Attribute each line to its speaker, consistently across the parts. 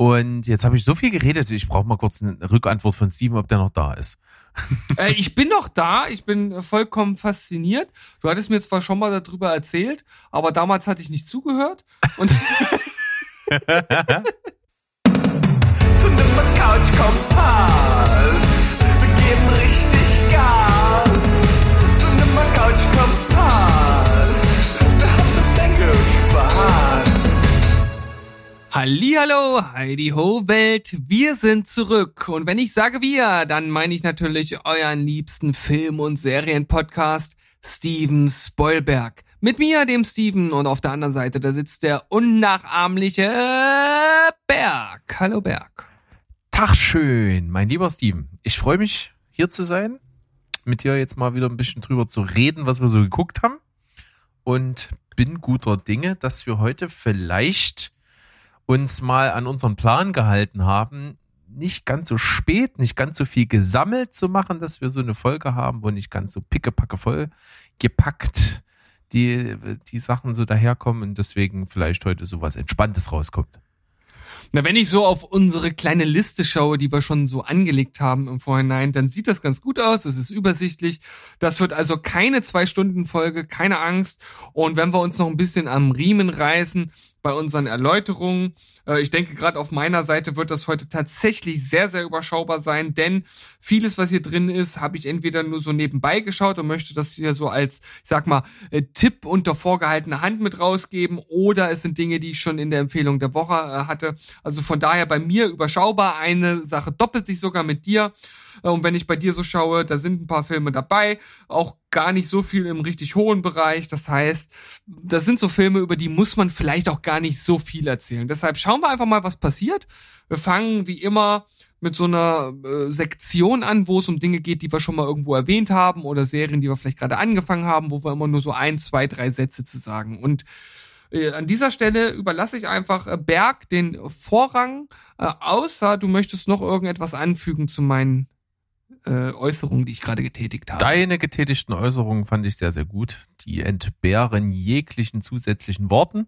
Speaker 1: Und jetzt habe ich so viel geredet, ich brauche mal kurz eine Rückantwort von Steven, ob der noch da ist.
Speaker 2: äh, ich bin noch da, ich bin vollkommen fasziniert. Du hattest mir zwar schon mal darüber erzählt, aber damals hatte ich nicht zugehört. Und Couch Kompass. Hallihallo, Heidi Ho Welt, wir sind zurück. Und wenn ich sage wir, dann meine ich natürlich euren liebsten Film- und Serienpodcast, Steven Spoilberg. Mit mir, dem Steven, und auf der anderen Seite, da sitzt der unnachahmliche Berg. Hallo Berg.
Speaker 1: Tag schön, mein lieber Steven. Ich freue mich, hier zu sein, mit dir jetzt mal wieder ein bisschen drüber zu reden, was wir so geguckt haben. Und bin guter Dinge, dass wir heute vielleicht uns mal an unseren Plan gehalten haben, nicht ganz so spät, nicht ganz so viel gesammelt zu machen, dass wir so eine Folge haben, wo nicht ganz so pickepacke voll gepackt die, die Sachen so daherkommen und deswegen vielleicht heute so was Entspanntes rauskommt.
Speaker 2: Na, wenn ich so auf unsere kleine Liste schaue, die wir schon so angelegt haben im Vorhinein, dann sieht das ganz gut aus. Es ist übersichtlich. Das wird also keine zwei Stunden Folge, keine Angst. Und wenn wir uns noch ein bisschen am Riemen reißen, bei unseren Erläuterungen. Äh, ich denke, gerade auf meiner Seite wird das heute tatsächlich sehr, sehr überschaubar sein, denn vieles, was hier drin ist, habe ich entweder nur so nebenbei geschaut und möchte das hier so als, ich sag mal, äh, Tipp unter vorgehaltener Hand mit rausgeben oder es sind Dinge, die ich schon in der Empfehlung der Woche äh, hatte. Also von daher bei mir überschaubar. Eine Sache doppelt sich sogar mit dir. Und wenn ich bei dir so schaue, da sind ein paar Filme dabei, auch gar nicht so viel im richtig hohen Bereich. Das heißt, das sind so Filme, über die muss man vielleicht auch gar nicht so viel erzählen. Deshalb schauen wir einfach mal, was passiert. Wir fangen wie immer mit so einer äh, Sektion an, wo es um Dinge geht, die wir schon mal irgendwo erwähnt haben oder Serien, die wir vielleicht gerade angefangen haben, wo wir immer nur so ein, zwei, drei Sätze zu sagen. Und äh, an dieser Stelle überlasse ich einfach äh, Berg den Vorrang, äh, außer du möchtest noch irgendetwas anfügen zu meinen äh, Äußerungen, die ich gerade getätigt habe.
Speaker 1: Deine getätigten Äußerungen fand ich sehr, sehr gut. Die entbehren jeglichen zusätzlichen Worten.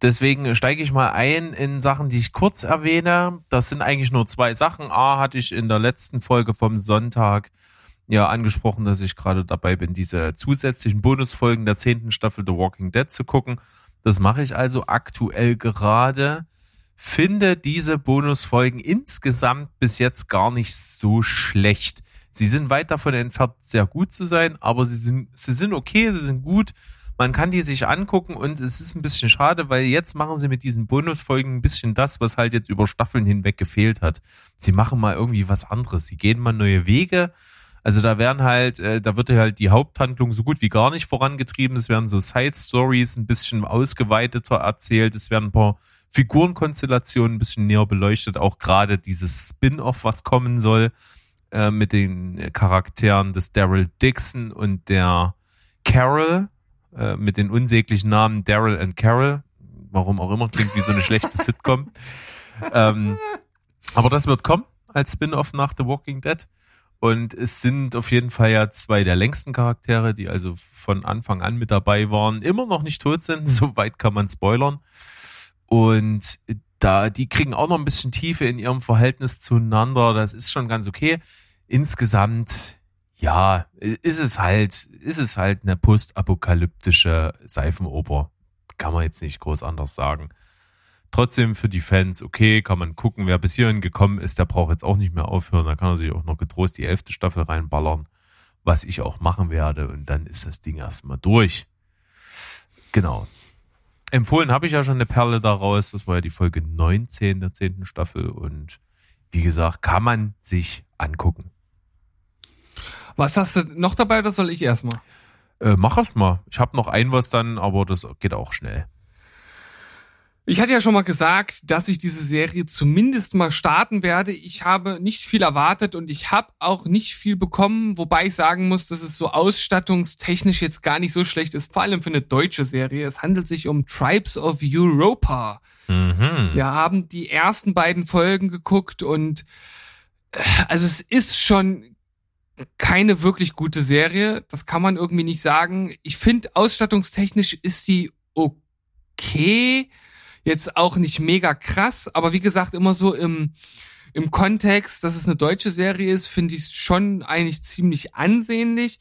Speaker 1: Deswegen steige ich mal ein in Sachen, die ich kurz erwähne. Das sind eigentlich nur zwei Sachen. A, hatte ich in der letzten Folge vom Sonntag ja angesprochen, dass ich gerade dabei bin, diese zusätzlichen Bonusfolgen der zehnten Staffel The Walking Dead zu gucken. Das mache ich also aktuell gerade finde diese Bonusfolgen insgesamt bis jetzt gar nicht so schlecht. Sie sind weit davon entfernt, sehr gut zu sein, aber sie sind, sie sind okay, sie sind gut. Man kann die sich angucken und es ist ein bisschen schade, weil jetzt machen sie mit diesen Bonusfolgen ein bisschen das, was halt jetzt über Staffeln hinweg gefehlt hat. Sie machen mal irgendwie was anderes. Sie gehen mal neue Wege. Also da werden halt, äh, da wird halt die Haupthandlung so gut wie gar nicht vorangetrieben. Es werden so Side Stories ein bisschen ausgeweiteter erzählt. Es werden ein paar Figurenkonstellation ein bisschen näher beleuchtet, auch gerade dieses Spin-off, was kommen soll, äh, mit den Charakteren des Daryl Dixon und der Carol, äh, mit den unsäglichen Namen Daryl und Carol, warum auch immer, klingt wie so eine schlechte Sitcom. Ähm, aber das wird kommen als Spin-off nach The Walking Dead. Und es sind auf jeden Fall ja zwei der längsten Charaktere, die also von Anfang an mit dabei waren, immer noch nicht tot sind. Soweit kann man spoilern. Und da, die kriegen auch noch ein bisschen Tiefe in ihrem Verhältnis zueinander. Das ist schon ganz okay. Insgesamt, ja, ist es halt, ist es halt eine postapokalyptische Seifenoper. Kann man jetzt nicht groß anders sagen. Trotzdem für die Fans, okay, kann man gucken, wer bis hierhin gekommen ist, der braucht jetzt auch nicht mehr aufhören. Da kann er sich auch noch getrost die elfte Staffel reinballern, was ich auch machen werde. Und dann ist das Ding erstmal durch. Genau. Empfohlen habe ich ja schon eine Perle daraus. Das war ja die Folge 19 der 10. Staffel. Und wie gesagt, kann man sich angucken.
Speaker 2: Was hast du noch dabei oder soll ich erstmal?
Speaker 1: Äh, mach es mal. Ich habe noch ein was dann, aber das geht auch schnell.
Speaker 2: Ich hatte ja schon mal gesagt, dass ich diese Serie zumindest mal starten werde. Ich habe nicht viel erwartet und ich habe auch nicht viel bekommen, wobei ich sagen muss, dass es so ausstattungstechnisch jetzt gar nicht so schlecht ist, vor allem für eine deutsche Serie. Es handelt sich um Tribes of Europa. Mhm. Wir haben die ersten beiden Folgen geguckt und äh, also es ist schon keine wirklich gute Serie. Das kann man irgendwie nicht sagen. Ich finde, ausstattungstechnisch ist sie okay jetzt auch nicht mega krass, aber wie gesagt, immer so im, im Kontext, dass es eine deutsche Serie ist, finde ich schon eigentlich ziemlich ansehnlich.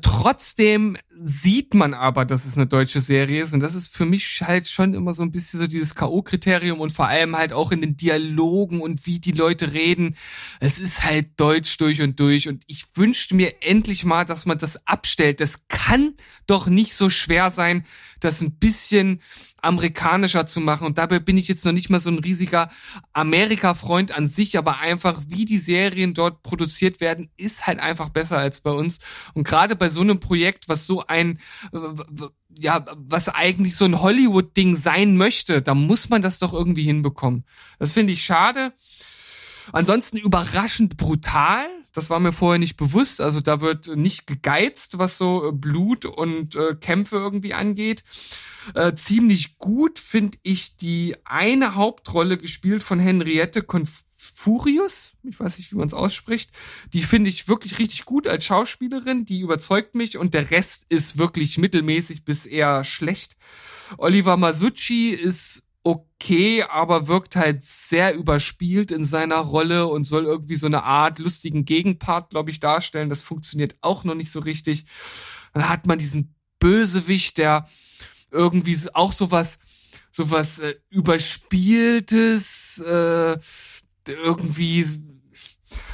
Speaker 2: Trotzdem sieht man aber, dass es eine deutsche Serie ist und das ist für mich halt schon immer so ein bisschen so dieses K.O.-Kriterium und vor allem halt auch in den Dialogen und wie die Leute reden. Es ist halt deutsch durch und durch und ich wünschte mir endlich mal, dass man das abstellt. Das kann doch nicht so schwer sein, das ein bisschen amerikanischer zu machen. Und dabei bin ich jetzt noch nicht mal so ein riesiger Amerika-Freund an sich, aber einfach wie die Serien dort produziert werden, ist halt einfach besser als bei uns. Und gerade bei so einem Projekt, was so ein, ja, was eigentlich so ein Hollywood-Ding sein möchte, da muss man das doch irgendwie hinbekommen. Das finde ich schade. Ansonsten überraschend brutal. Das war mir vorher nicht bewusst. Also da wird nicht gegeizt, was so Blut und äh, Kämpfe irgendwie angeht. Äh, ziemlich gut finde ich die eine Hauptrolle gespielt von Henriette Confurius. Ich weiß nicht, wie man es ausspricht. Die finde ich wirklich richtig gut als Schauspielerin. Die überzeugt mich und der Rest ist wirklich mittelmäßig bis eher schlecht. Oliver Masucci ist okay, aber wirkt halt sehr überspielt in seiner Rolle und soll irgendwie so eine Art lustigen Gegenpart, glaube ich, darstellen. Das funktioniert auch noch nicht so richtig. Dann hat man diesen Bösewicht, der irgendwie auch sowas, sowas äh, überspieltes, äh, irgendwie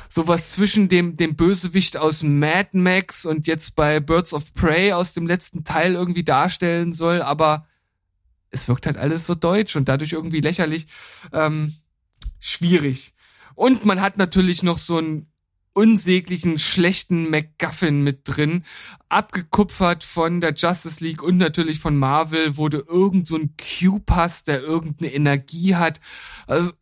Speaker 2: sowas zwischen dem, dem Bösewicht aus Mad Max und jetzt bei Birds of Prey aus dem letzten Teil irgendwie darstellen soll, aber es wirkt halt alles so deutsch und dadurch irgendwie lächerlich. Ähm, schwierig. Und man hat natürlich noch so einen unsäglichen, schlechten MacGuffin mit drin, abgekupfert von der Justice League und natürlich von Marvel, du irgend so ein Cube hast, der irgendeine Energie hat. Also,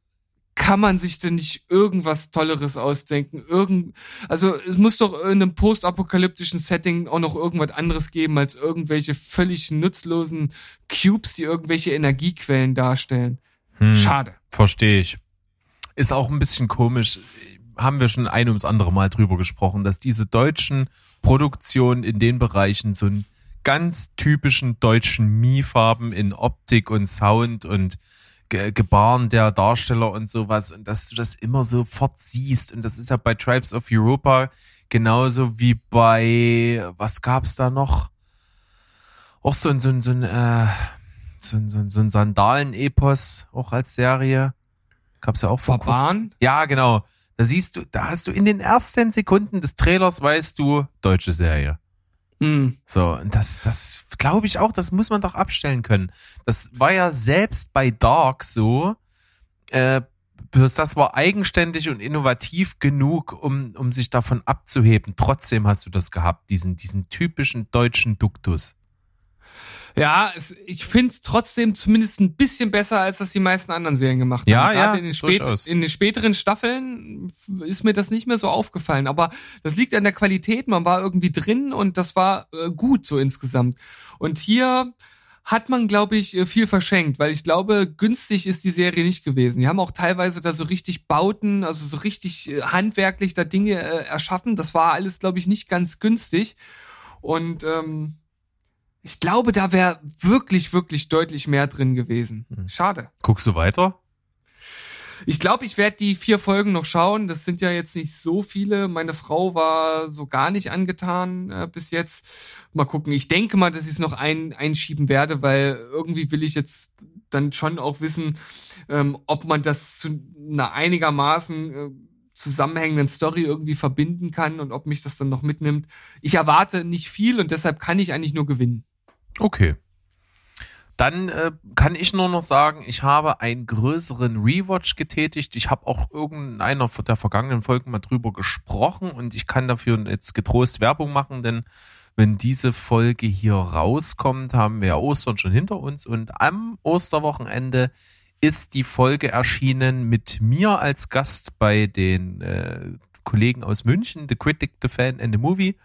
Speaker 2: kann man sich denn nicht irgendwas Tolleres ausdenken? Irgend, also es muss doch in einem postapokalyptischen Setting auch noch irgendwas anderes geben als irgendwelche völlig nutzlosen Cubes, die irgendwelche Energiequellen darstellen. Hm, Schade.
Speaker 1: Verstehe ich. Ist auch ein bisschen komisch. Haben wir schon ein ums andere Mal drüber gesprochen, dass diese deutschen Produktionen in den Bereichen so einen ganz typischen deutschen Mie-Farben in Optik und Sound und Ge Gebaren der Darsteller und sowas und dass du das immer sofort siehst und das ist ja bei Tribes of Europa genauso wie bei was gab's da noch? Auch so ein so ein so ein, äh, so ein, so ein, so ein Sandalen-Epos auch als Serie. Gab's ja auch vor
Speaker 2: Bahn
Speaker 1: ja genau. Da siehst du da hast du in den ersten Sekunden des Trailers weißt du deutsche Serie
Speaker 2: Mhm.
Speaker 1: So, das, das glaube ich auch, das muss man doch abstellen können. Das war ja selbst bei Dark so, äh, das war eigenständig und innovativ genug, um, um sich davon abzuheben. Trotzdem hast du das gehabt, diesen, diesen typischen deutschen Duktus.
Speaker 2: Ja, es, ich find's trotzdem zumindest ein bisschen besser, als das die meisten anderen Serien gemacht
Speaker 1: haben. Ja,
Speaker 2: ja,
Speaker 1: in den,
Speaker 2: spät, in den späteren Staffeln ist mir das nicht mehr so aufgefallen. Aber das liegt an der Qualität. Man war irgendwie drin und das war äh, gut so insgesamt. Und hier hat man, glaube ich, äh, viel verschenkt, weil ich glaube, günstig ist die Serie nicht gewesen. Die haben auch teilweise da so richtig Bauten, also so richtig äh, handwerklich da Dinge äh, erschaffen. Das war alles, glaube ich, nicht ganz günstig. Und ähm, ich glaube, da wäre wirklich, wirklich deutlich mehr drin gewesen. Hm. Schade.
Speaker 1: Guckst du weiter?
Speaker 2: Ich glaube, ich werde die vier Folgen noch schauen. Das sind ja jetzt nicht so viele. Meine Frau war so gar nicht angetan äh, bis jetzt. Mal gucken. Ich denke mal, dass ich es noch ein, einschieben werde, weil irgendwie will ich jetzt dann schon auch wissen, ähm, ob man das zu einer einigermaßen äh, zusammenhängenden Story irgendwie verbinden kann und ob mich das dann noch mitnimmt. Ich erwarte nicht viel und deshalb kann ich eigentlich nur gewinnen.
Speaker 1: Okay. Dann äh, kann ich nur noch sagen, ich habe einen größeren Rewatch getätigt. Ich habe auch irgendeiner der vergangenen Folgen mal drüber gesprochen und ich kann dafür jetzt getrost Werbung machen, denn wenn diese Folge hier rauskommt, haben wir Ostern schon hinter uns und am Osterwochenende ist die Folge erschienen mit mir als Gast bei den äh, Kollegen aus München, The Critic, The Fan and The Movie.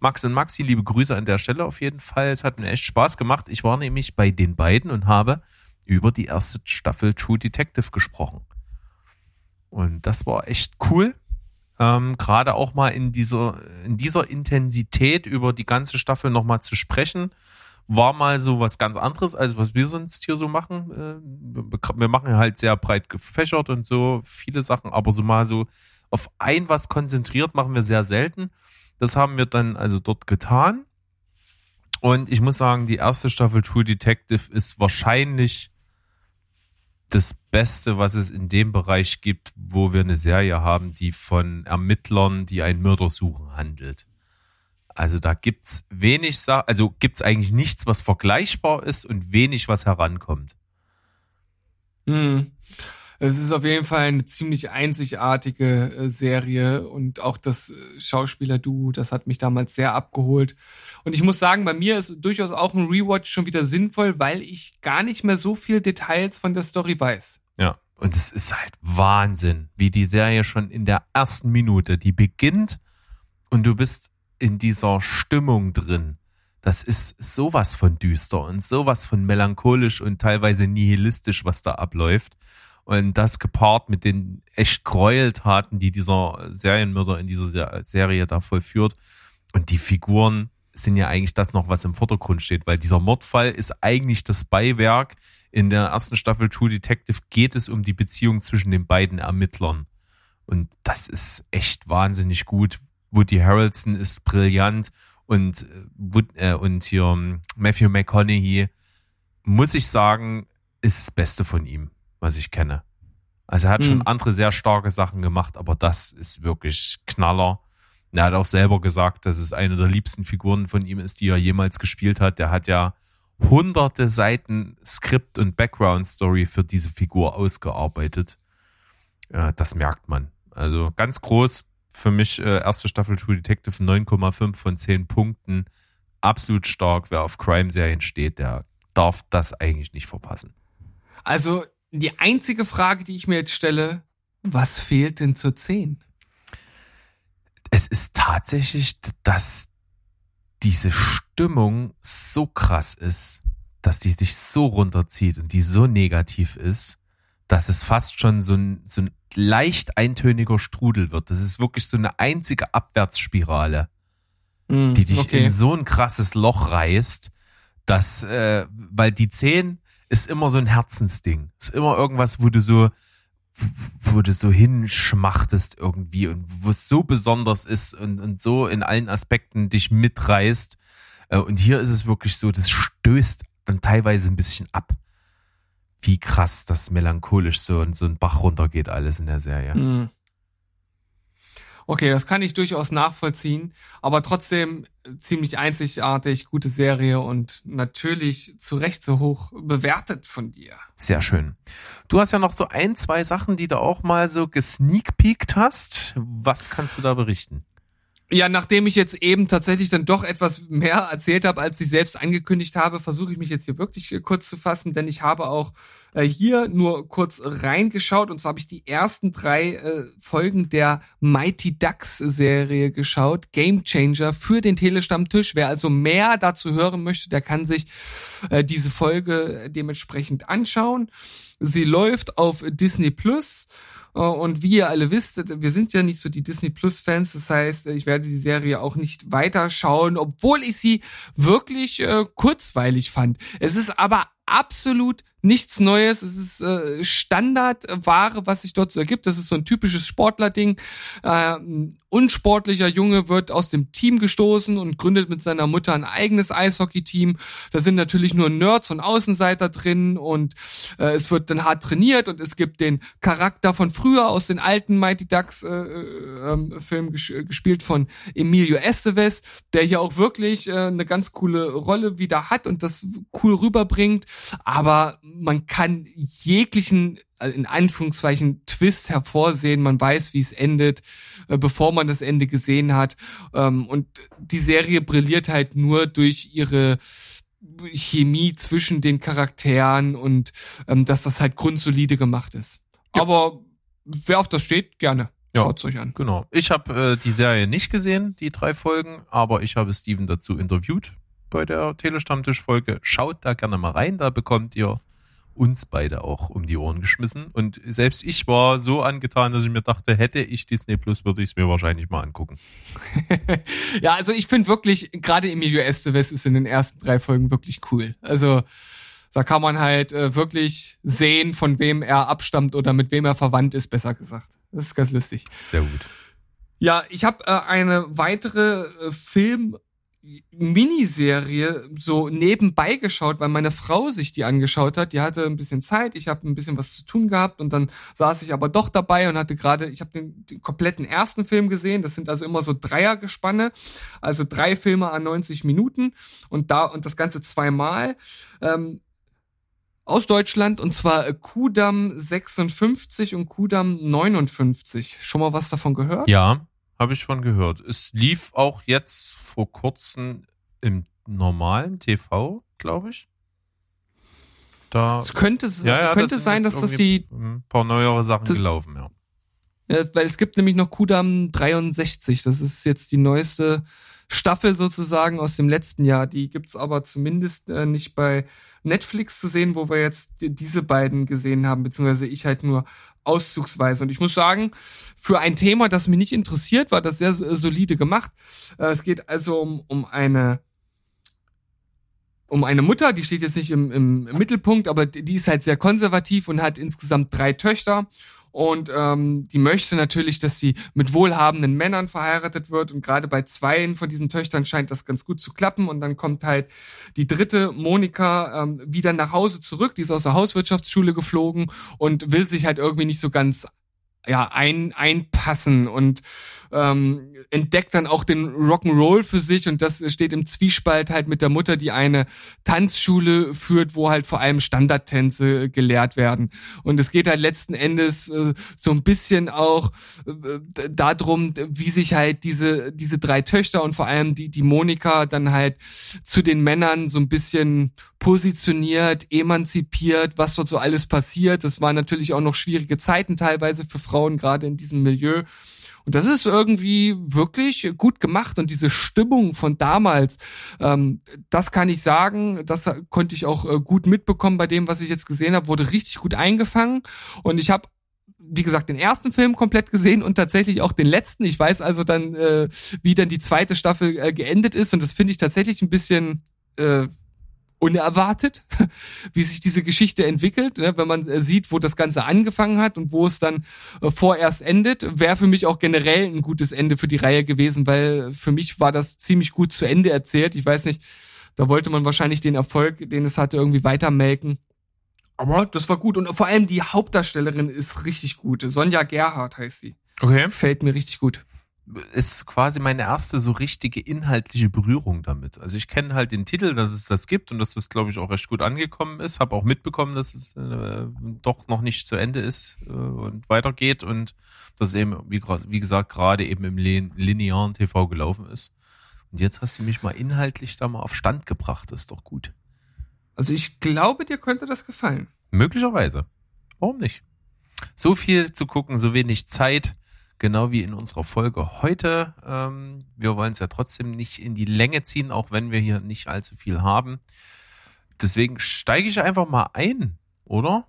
Speaker 1: Max und Maxi, liebe Grüße an der Stelle auf jeden Fall. Es hat mir echt Spaß gemacht. Ich war nämlich bei den beiden und habe über die erste Staffel True Detective gesprochen. Und das war echt cool. Ähm, Gerade auch mal in dieser, in dieser Intensität über die ganze Staffel nochmal zu sprechen, war mal so was ganz anderes, als was wir sonst hier so machen. Äh, wir machen halt sehr breit gefächert und so viele Sachen, aber so mal so auf ein was konzentriert machen wir sehr selten. Das haben wir dann also dort getan. Und ich muss sagen, die erste Staffel True Detective ist wahrscheinlich das Beste, was es in dem Bereich gibt, wo wir eine Serie haben, die von Ermittlern, die einen Mörder suchen, handelt. Also da gibt's wenig, also gibt's eigentlich nichts, was vergleichbar ist und wenig, was herankommt.
Speaker 2: Hm. Es ist auf jeden Fall eine ziemlich einzigartige äh, Serie und auch das äh, Schauspieler-Duo, das hat mich damals sehr abgeholt. Und ich muss sagen, bei mir ist durchaus auch ein Rewatch schon wieder sinnvoll, weil ich gar nicht mehr so viel Details von der Story weiß.
Speaker 1: Ja, und es ist halt Wahnsinn, wie die Serie schon in der ersten Minute, die beginnt und du bist in dieser Stimmung drin. Das ist sowas von düster und sowas von melancholisch und teilweise nihilistisch, was da abläuft. Und das gepaart mit den echt Gräueltaten, die dieser Serienmörder in dieser Serie da vollführt. Und die Figuren sind ja eigentlich das noch, was im Vordergrund steht, weil dieser Mordfall ist eigentlich das Beiwerk. In der ersten Staffel True Detective geht es um die Beziehung zwischen den beiden Ermittlern. Und das ist echt wahnsinnig gut. Woody Harrelson ist brillant und, äh, und hier ähm, Matthew McConaughey, muss ich sagen, ist das Beste von ihm was ich kenne. Also er hat schon hm. andere sehr starke Sachen gemacht, aber das ist wirklich Knaller. Er hat auch selber gesagt, dass es eine der liebsten Figuren von ihm ist, die er jemals gespielt hat. Der hat ja hunderte Seiten Skript und Background Story für diese Figur ausgearbeitet. Ja, das merkt man. Also ganz groß für mich äh, erste Staffel True Detective 9,5 von 10 Punkten. Absolut stark. Wer auf Crime-Serien steht, der darf das eigentlich nicht verpassen.
Speaker 2: Also die einzige Frage, die ich mir jetzt stelle, was fehlt denn zur 10?
Speaker 1: Es ist tatsächlich, dass diese Stimmung so krass ist, dass die sich so runterzieht und die so negativ ist, dass es fast schon so ein, so ein leicht eintöniger Strudel wird. Das ist wirklich so eine einzige Abwärtsspirale, mm, die dich okay. in so ein krasses Loch reißt, dass, äh, weil die 10 ist immer so ein Herzensding. Ist immer irgendwas, wo du so, wo du so hinschmachtest irgendwie und wo es so besonders ist und, und so in allen Aspekten dich mitreißt. Äh, und hier ist es wirklich so, das stößt dann teilweise ein bisschen ab. Wie krass das melancholisch so und so ein Bach runtergeht alles in der Serie. Mhm.
Speaker 2: Okay, das kann ich durchaus nachvollziehen, aber trotzdem ziemlich einzigartig, gute Serie und natürlich zu Recht so hoch bewertet von dir.
Speaker 1: Sehr schön. Du hast ja noch so ein, zwei Sachen, die du auch mal so gesneakpeakt hast. Was kannst du da berichten?
Speaker 2: Ja, nachdem ich jetzt eben tatsächlich dann doch etwas mehr erzählt habe, als ich selbst angekündigt habe, versuche ich mich jetzt hier wirklich kurz zu fassen, denn ich habe auch äh, hier nur kurz reingeschaut und zwar habe ich die ersten drei äh, Folgen der Mighty Ducks Serie geschaut, Game Changer für den Telestammtisch. Wer also mehr dazu hören möchte, der kann sich äh, diese Folge dementsprechend anschauen. Sie läuft auf Disney Plus und wie ihr alle wisst, wir sind ja nicht so die Disney Plus Fans. Das heißt, ich werde die Serie auch nicht weiterschauen, obwohl ich sie wirklich äh, kurzweilig fand. Es ist aber absolut nichts Neues. Es ist äh, Standardware, was sich dort so ergibt. Das ist so ein typisches Sportler-Ding. Äh, unsportlicher Junge wird aus dem Team gestoßen und gründet mit seiner Mutter ein eigenes Eishockey-Team. Da sind natürlich nur Nerds und Außenseiter drin und äh, es wird dann hart trainiert und es gibt den Charakter von früher aus den alten Mighty Ducks äh, äh, ähm, Film ges gespielt von Emilio Estevez, der hier auch wirklich äh, eine ganz coole Rolle wieder hat und das cool rüberbringt. Aber man kann jeglichen also in Anführungszeichen Twist hervorsehen. Man weiß, wie es endet, äh, bevor man das Ende gesehen hat. Ähm, und die Serie brilliert halt nur durch ihre Chemie zwischen den Charakteren und ähm, dass das halt grundsolide gemacht ist. Ja. Aber wer auf das steht, gerne.
Speaker 1: Ja, Schaut's euch an. Genau. Ich habe äh, die Serie nicht gesehen, die drei Folgen, aber ich habe Steven dazu interviewt bei der Telestammtisch-Folge. Schaut da gerne mal rein, da bekommt ihr uns beide auch um die Ohren geschmissen. Und selbst ich war so angetan, dass ich mir dachte, hätte ich Disney Plus, würde ich es mir wahrscheinlich mal angucken.
Speaker 2: ja, also ich finde wirklich, gerade Emilio Estevez ist in den ersten drei Folgen wirklich cool. Also da kann man halt äh, wirklich sehen, von wem er abstammt oder mit wem er verwandt ist, besser gesagt. Das ist ganz lustig.
Speaker 1: Sehr gut.
Speaker 2: Ja, ich habe äh, eine weitere äh, Film Miniserie so nebenbei geschaut, weil meine Frau sich die angeschaut hat. Die hatte ein bisschen Zeit, ich habe ein bisschen was zu tun gehabt und dann saß ich aber doch dabei und hatte gerade, ich habe den, den, kompletten ersten Film gesehen. Das sind also immer so Dreiergespanne, also drei Filme an 90 Minuten und da und das Ganze zweimal. Ähm, aus Deutschland und zwar Kudam 56 und Kudam 59. Schon mal was davon gehört?
Speaker 1: Ja, habe ich von gehört. Es lief auch jetzt vor kurzem im normalen TV, glaube ich.
Speaker 2: Da es könnte, ja, ja, könnte das sein, dass das die
Speaker 1: ein paar neuere Sachen das, gelaufen, ja.
Speaker 2: ja. Weil es gibt nämlich noch Kudam 63. Das ist jetzt die neueste Staffel sozusagen aus dem letzten Jahr. Die gibt's aber zumindest äh, nicht bei Netflix zu sehen, wo wir jetzt diese beiden gesehen haben, beziehungsweise ich halt nur auszugsweise. Und ich muss sagen, für ein Thema, das mich nicht interessiert, war das sehr solide gemacht. Äh, es geht also um, um eine um eine Mutter, die steht jetzt nicht im, im Mittelpunkt, aber die ist halt sehr konservativ und hat insgesamt drei Töchter und ähm, die möchte natürlich, dass sie mit wohlhabenden Männern verheiratet wird. Und gerade bei zweien von diesen Töchtern scheint das ganz gut zu klappen. Und dann kommt halt die dritte Monika ähm, wieder nach Hause zurück, die ist aus der Hauswirtschaftsschule geflogen und will sich halt irgendwie nicht so ganz ja ein einpassen und ähm, entdeckt dann auch den Rock'n'Roll für sich und das steht im Zwiespalt halt mit der Mutter, die eine Tanzschule führt, wo halt vor allem Standardtänze gelehrt werden. Und es geht halt letzten Endes äh, so ein bisschen auch äh, darum, wie sich halt diese, diese drei Töchter und vor allem die, die Monika dann halt zu den Männern so ein bisschen positioniert, emanzipiert, was dort so alles passiert. Das waren natürlich auch noch schwierige Zeiten teilweise für Frauen, gerade in diesem Milieu. Und das ist irgendwie wirklich gut gemacht. Und diese Stimmung von damals, ähm, das kann ich sagen, das konnte ich auch äh, gut mitbekommen bei dem, was ich jetzt gesehen habe, wurde richtig gut eingefangen. Und ich habe wie gesagt, den ersten Film komplett gesehen und tatsächlich auch den letzten. Ich weiß also dann, äh, wie dann die zweite Staffel äh, geendet ist und das finde ich tatsächlich ein bisschen äh, unerwartet, wie sich diese Geschichte entwickelt, ne? wenn man äh, sieht, wo das Ganze angefangen hat und wo es dann äh, vorerst endet, wäre für mich auch generell ein gutes Ende für die Reihe gewesen, weil für mich war das ziemlich gut zu Ende erzählt. Ich weiß nicht, da wollte man wahrscheinlich den Erfolg, den es hatte, irgendwie weitermelken. Aber das war gut und vor allem die Hauptdarstellerin ist richtig gut. Sonja Gerhardt heißt sie.
Speaker 1: Okay.
Speaker 2: Fällt mir richtig gut
Speaker 1: ist quasi meine erste so richtige inhaltliche Berührung damit. Also ich kenne halt den Titel, dass es das gibt und dass das, glaube ich, auch recht gut angekommen ist. Habe auch mitbekommen, dass es äh, doch noch nicht zu Ende ist äh, und weitergeht und dass es eben, wie, wie gesagt, gerade eben im linearen TV gelaufen ist. Und jetzt hast du mich mal inhaltlich da mal auf Stand gebracht. Das ist doch gut.
Speaker 2: Also ich glaube, dir könnte das gefallen.
Speaker 1: Möglicherweise. Warum nicht? So viel zu gucken, so wenig Zeit genau wie in unserer Folge heute. Ähm, wir wollen es ja trotzdem nicht in die Länge ziehen, auch wenn wir hier nicht allzu viel haben. Deswegen steige ich einfach mal ein, oder?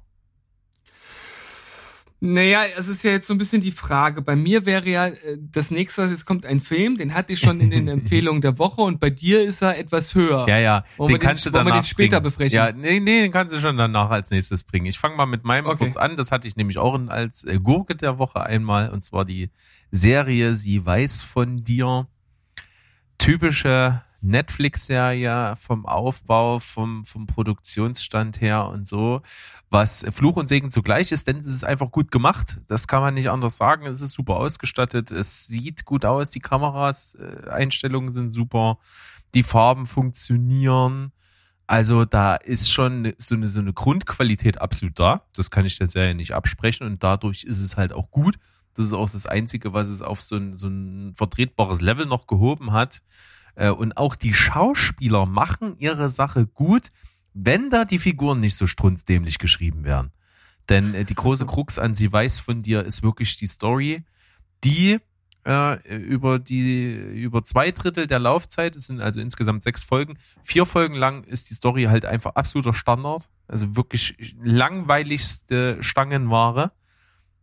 Speaker 2: Naja, es ist ja jetzt so ein bisschen die Frage. Bei mir wäre ja äh, das nächste, jetzt kommt ein Film, den hatte ich schon in den Empfehlungen der Woche und bei dir ist er etwas höher.
Speaker 1: Ja, ja,
Speaker 2: wollen den kannst den, du danach den später bringen. besprechen.
Speaker 1: Ja, nee, nee, den kannst du schon danach als nächstes bringen. Ich fange mal mit meinem okay. kurz an. Das hatte ich nämlich auch als äh, Gurke der Woche einmal und zwar die Serie Sie weiß von dir. Typische Netflix-Serie vom Aufbau, vom, vom Produktionsstand her und so, was Fluch und Segen zugleich ist, denn es ist einfach gut gemacht. Das kann man nicht anders sagen. Es ist super ausgestattet. Es sieht gut aus. Die Kameras, äh, Einstellungen sind super. Die Farben funktionieren. Also da ist schon so eine, so eine Grundqualität absolut da. Das kann ich der Serie nicht absprechen und dadurch ist es halt auch gut. Das ist auch das Einzige, was es auf so ein, so ein vertretbares Level noch gehoben hat. Äh, und auch die Schauspieler machen ihre Sache gut, wenn da die Figuren nicht so strunzdämlich geschrieben werden. Denn äh, die große Krux an Sie weiß von dir ist wirklich die Story, die äh, über die über zwei Drittel der Laufzeit. Es sind also insgesamt sechs Folgen. Vier Folgen lang ist die Story halt einfach absoluter Standard. Also wirklich langweiligste Stangenware.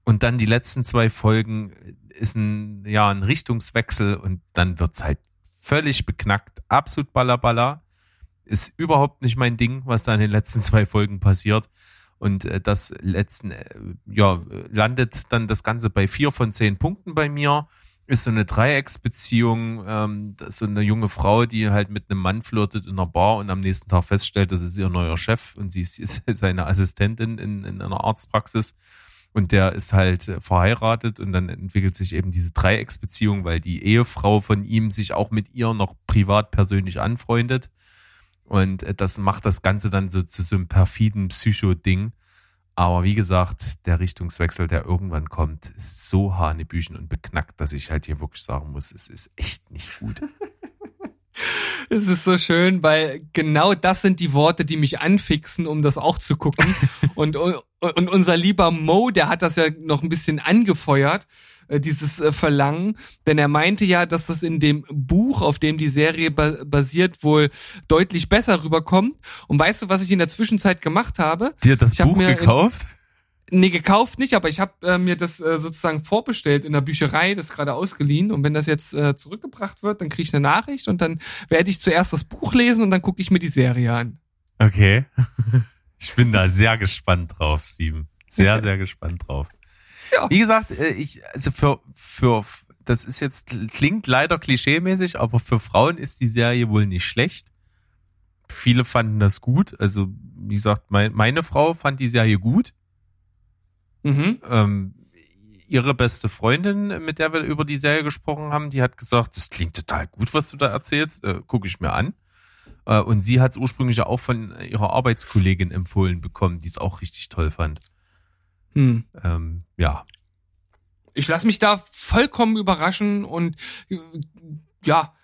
Speaker 1: Und dann die letzten zwei Folgen ist ein, ja, ein Richtungswechsel und dann wird's halt völlig beknackt. Absolut ballerballer. Ist überhaupt nicht mein Ding, was da in den letzten zwei Folgen passiert. Und äh, das letzten, äh, ja, landet dann das Ganze bei vier von zehn Punkten bei mir. Ist so eine Dreiecksbeziehung, ähm, so eine junge Frau, die halt mit einem Mann flirtet in einer Bar und am nächsten Tag feststellt, das ist ihr neuer Chef und sie ist, seine Assistentin in, in einer Arztpraxis. Und der ist halt äh, verheiratet und dann entwickelt sich eben diese Dreiecksbeziehung, weil die Ehefrau von ihm sich auch mit ihr noch privat persönlich anfreundet. Und äh, das macht das Ganze dann so zu so einem perfiden Psycho-Ding. Aber wie gesagt, der Richtungswechsel, der irgendwann kommt, ist so hanebüchen und beknackt, dass ich halt hier wirklich sagen muss, es ist echt nicht gut.
Speaker 2: Es ist so schön, weil genau das sind die Worte, die mich anfixen, um das auch zu gucken. und, und, unser lieber Mo, der hat das ja noch ein bisschen angefeuert, äh, dieses äh, Verlangen, denn er meinte ja, dass das in dem Buch, auf dem die Serie basiert, wohl deutlich besser rüberkommt. Und weißt du, was ich in der Zwischenzeit gemacht habe?
Speaker 1: Dir das ich Buch gekauft?
Speaker 2: Nee, gekauft nicht, aber ich habe äh, mir das äh, sozusagen vorbestellt in der Bücherei, das gerade ausgeliehen. Und wenn das jetzt äh, zurückgebracht wird, dann kriege ich eine Nachricht und dann werde ich zuerst das Buch lesen und dann gucke ich mir die Serie an.
Speaker 1: Okay. Ich bin da sehr gespannt drauf, Steven. Sehr, sehr gespannt drauf. Ja. Wie gesagt, äh, ich, also für, für, das ist jetzt, klingt leider klischeemäßig, aber für Frauen ist die Serie wohl nicht schlecht. Viele fanden das gut. Also, wie gesagt, mein, meine Frau fand die Serie gut. Mhm. Ähm, ihre beste Freundin, mit der wir über die Serie gesprochen haben, die hat gesagt, das klingt total gut, was du da erzählst, äh, gucke ich mir an. Äh, und sie hat es ursprünglich ja auch von ihrer Arbeitskollegin empfohlen bekommen, die es auch richtig toll fand. Hm. Ähm, ja.
Speaker 2: Ich lasse mich da vollkommen überraschen und ja,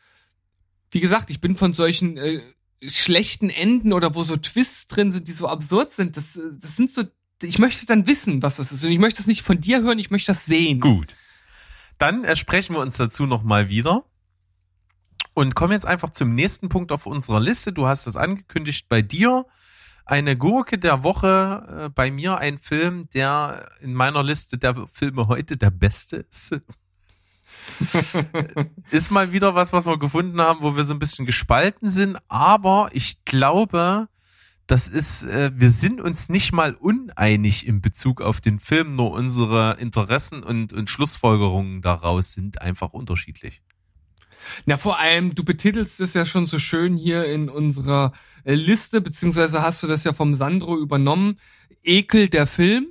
Speaker 2: wie gesagt, ich bin von solchen äh, schlechten Enden oder wo so Twists drin sind, die so absurd sind, das, das sind so ich möchte dann wissen, was das ist. Und ich möchte das nicht von dir hören, ich möchte das sehen.
Speaker 1: Gut. Dann äh, sprechen wir uns dazu nochmal wieder. Und kommen jetzt einfach zum nächsten Punkt auf unserer Liste. Du hast es angekündigt bei dir. Eine Gurke der Woche, äh, bei mir ein Film, der in meiner Liste der Filme heute der beste ist. ist mal wieder was, was wir gefunden haben, wo wir so ein bisschen gespalten sind. Aber ich glaube, das ist, äh, wir sind uns nicht mal uneinig in Bezug auf den Film, nur unsere Interessen und, und Schlussfolgerungen daraus sind einfach unterschiedlich.
Speaker 2: Na, vor allem, du betitelst es ja schon so schön hier in unserer äh, Liste, beziehungsweise hast du das ja vom Sandro übernommen. Ekel der Film.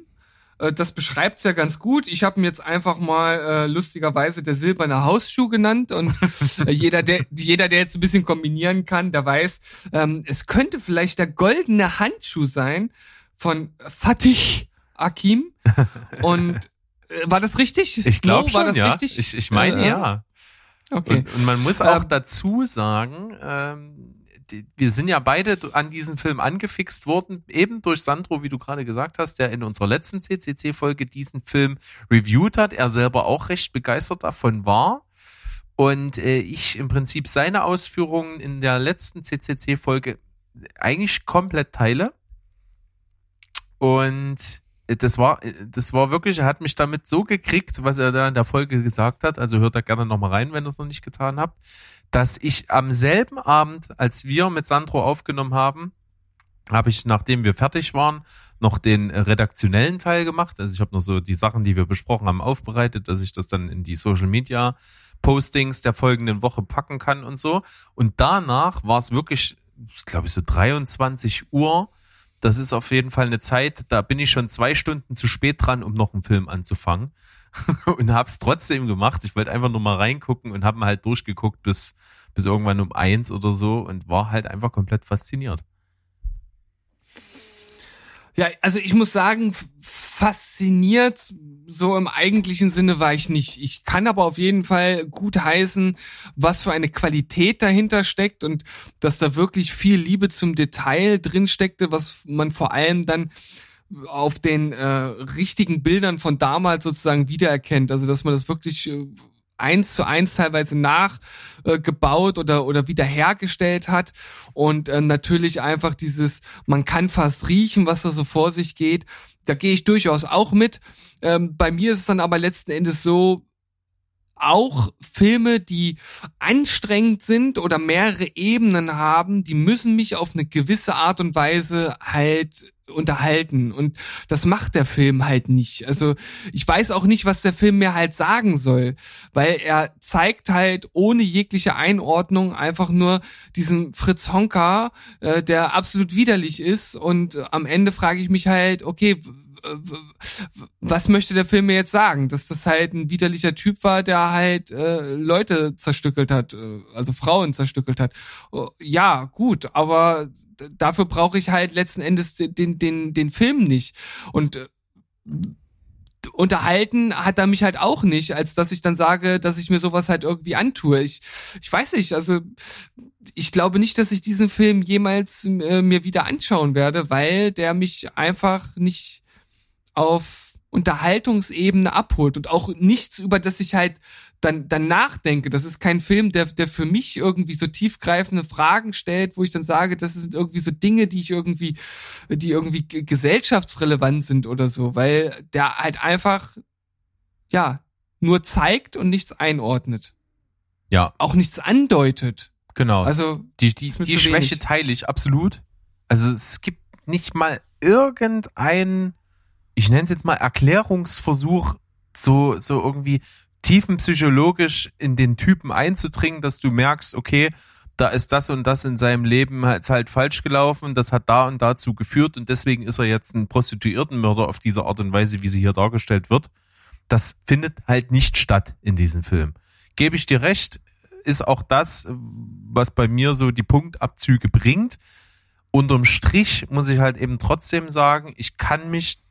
Speaker 2: Äh, das beschreibt's ja ganz gut. Ich habe mir jetzt einfach mal äh, lustigerweise der silberne Hausschuh genannt und äh, jeder, der jeder, der jetzt ein bisschen kombinieren kann, der weiß, ähm, es könnte vielleicht der goldene Handschuh sein von Fatih Akim. Und war das richtig?
Speaker 1: Ich glaube no, schon, war das ja. richtig? Ich, ich meine äh, ja. Okay. Und, und man muss auch ähm, dazu sagen, ähm, wir sind ja beide an diesen Film angefixt worden, eben durch Sandro, wie du gerade gesagt hast, der in unserer letzten CCC-Folge diesen Film reviewed hat. Er selber auch recht begeistert davon war. Und äh, ich im Prinzip seine Ausführungen in der letzten CCC-Folge eigentlich komplett teile. Und das war, das war wirklich, er hat mich damit so gekriegt, was er da in der Folge gesagt hat. Also hört da gerne nochmal rein, wenn ihr es noch nicht getan habt dass ich am selben Abend, als wir mit Sandro aufgenommen haben, habe ich, nachdem wir fertig waren, noch den redaktionellen Teil gemacht. Also ich habe noch so die Sachen, die wir besprochen haben, aufbereitet, dass ich das dann in die Social Media Postings der folgenden Woche packen kann und so. Und danach war es wirklich, glaube ich, so 23 Uhr. Das ist auf jeden Fall eine Zeit, da bin ich schon zwei Stunden zu spät dran, um noch einen Film anzufangen. und hab's trotzdem gemacht. Ich wollte einfach nur mal reingucken und habe halt durchgeguckt bis, bis irgendwann um eins oder so und war halt einfach komplett fasziniert.
Speaker 2: Ja, also ich muss sagen, fasziniert so im eigentlichen Sinne war ich nicht. Ich kann aber auf jeden Fall gut heißen, was für eine Qualität dahinter steckt und dass da wirklich viel Liebe zum Detail drin steckte, was man vor allem dann auf den äh, richtigen Bildern von damals sozusagen wiedererkennt. Also dass man das wirklich äh, eins zu eins teilweise nachgebaut äh, oder, oder wiederhergestellt hat. Und äh, natürlich einfach dieses, man kann fast riechen, was da so vor sich geht. Da gehe ich durchaus auch mit. Ähm, bei mir ist es dann aber letzten Endes so, auch Filme, die anstrengend sind oder mehrere Ebenen haben, die müssen mich auf eine gewisse Art und Weise halt unterhalten. Und das macht der Film halt nicht. Also ich weiß auch nicht, was der Film mir halt sagen soll, weil er zeigt halt ohne jegliche Einordnung einfach nur diesen Fritz Honka, äh, der absolut widerlich ist. Und am Ende frage ich mich halt, okay, was möchte der Film mir jetzt sagen? Dass das halt ein widerlicher Typ war, der halt äh, Leute zerstückelt hat, äh, also Frauen zerstückelt hat. Oh, ja, gut, aber dafür brauche ich halt letzten Endes den, den, den Film nicht. Und äh, unterhalten hat er mich halt auch nicht, als dass ich dann sage, dass ich mir sowas halt irgendwie antue. Ich, ich weiß nicht, also ich glaube nicht, dass ich diesen Film jemals äh, mir wieder anschauen werde, weil der mich einfach nicht auf Unterhaltungsebene abholt und auch nichts, über das ich halt dann, dann nachdenke. Das ist kein Film, der, der für mich irgendwie so tiefgreifende Fragen stellt, wo ich dann sage, das sind irgendwie so Dinge, die ich irgendwie, die irgendwie gesellschaftsrelevant sind oder so, weil der halt einfach, ja, nur zeigt und nichts einordnet.
Speaker 1: Ja.
Speaker 2: Auch nichts andeutet.
Speaker 1: Genau.
Speaker 2: Also,
Speaker 1: die, die, die Schwäche teile ich absolut. Also, es gibt nicht mal irgendein ich nenne es jetzt mal Erklärungsversuch, so, so irgendwie tiefenpsychologisch in den Typen einzudringen, dass du merkst, okay, da ist das und das in seinem Leben halt, halt falsch gelaufen, das hat da und dazu geführt und deswegen ist er jetzt ein Prostituiertenmörder auf diese Art und Weise, wie sie hier dargestellt wird. Das findet halt nicht statt in diesem Film. Gebe ich dir recht, ist auch das, was bei mir so die Punktabzüge bringt. Unterm Strich muss ich halt eben trotzdem sagen, ich kann mich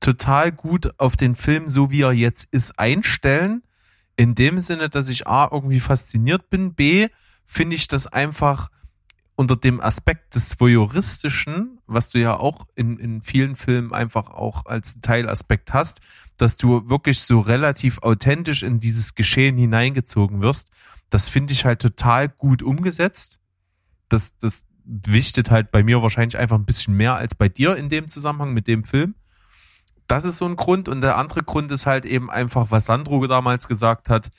Speaker 1: total gut auf den Film, so wie er jetzt ist, einstellen. In dem Sinne, dass ich A, irgendwie fasziniert bin, B, finde ich das einfach unter dem Aspekt des Voyeuristischen, was du ja auch in, in vielen Filmen einfach auch als Teilaspekt hast, dass du wirklich so relativ authentisch in dieses Geschehen hineingezogen wirst. Das finde ich halt total gut umgesetzt. Das, das wichtet halt bei mir wahrscheinlich einfach ein bisschen mehr als bei dir in dem Zusammenhang mit dem Film. Das ist so ein Grund. Und der andere Grund ist halt eben einfach, was Sandro damals gesagt hat.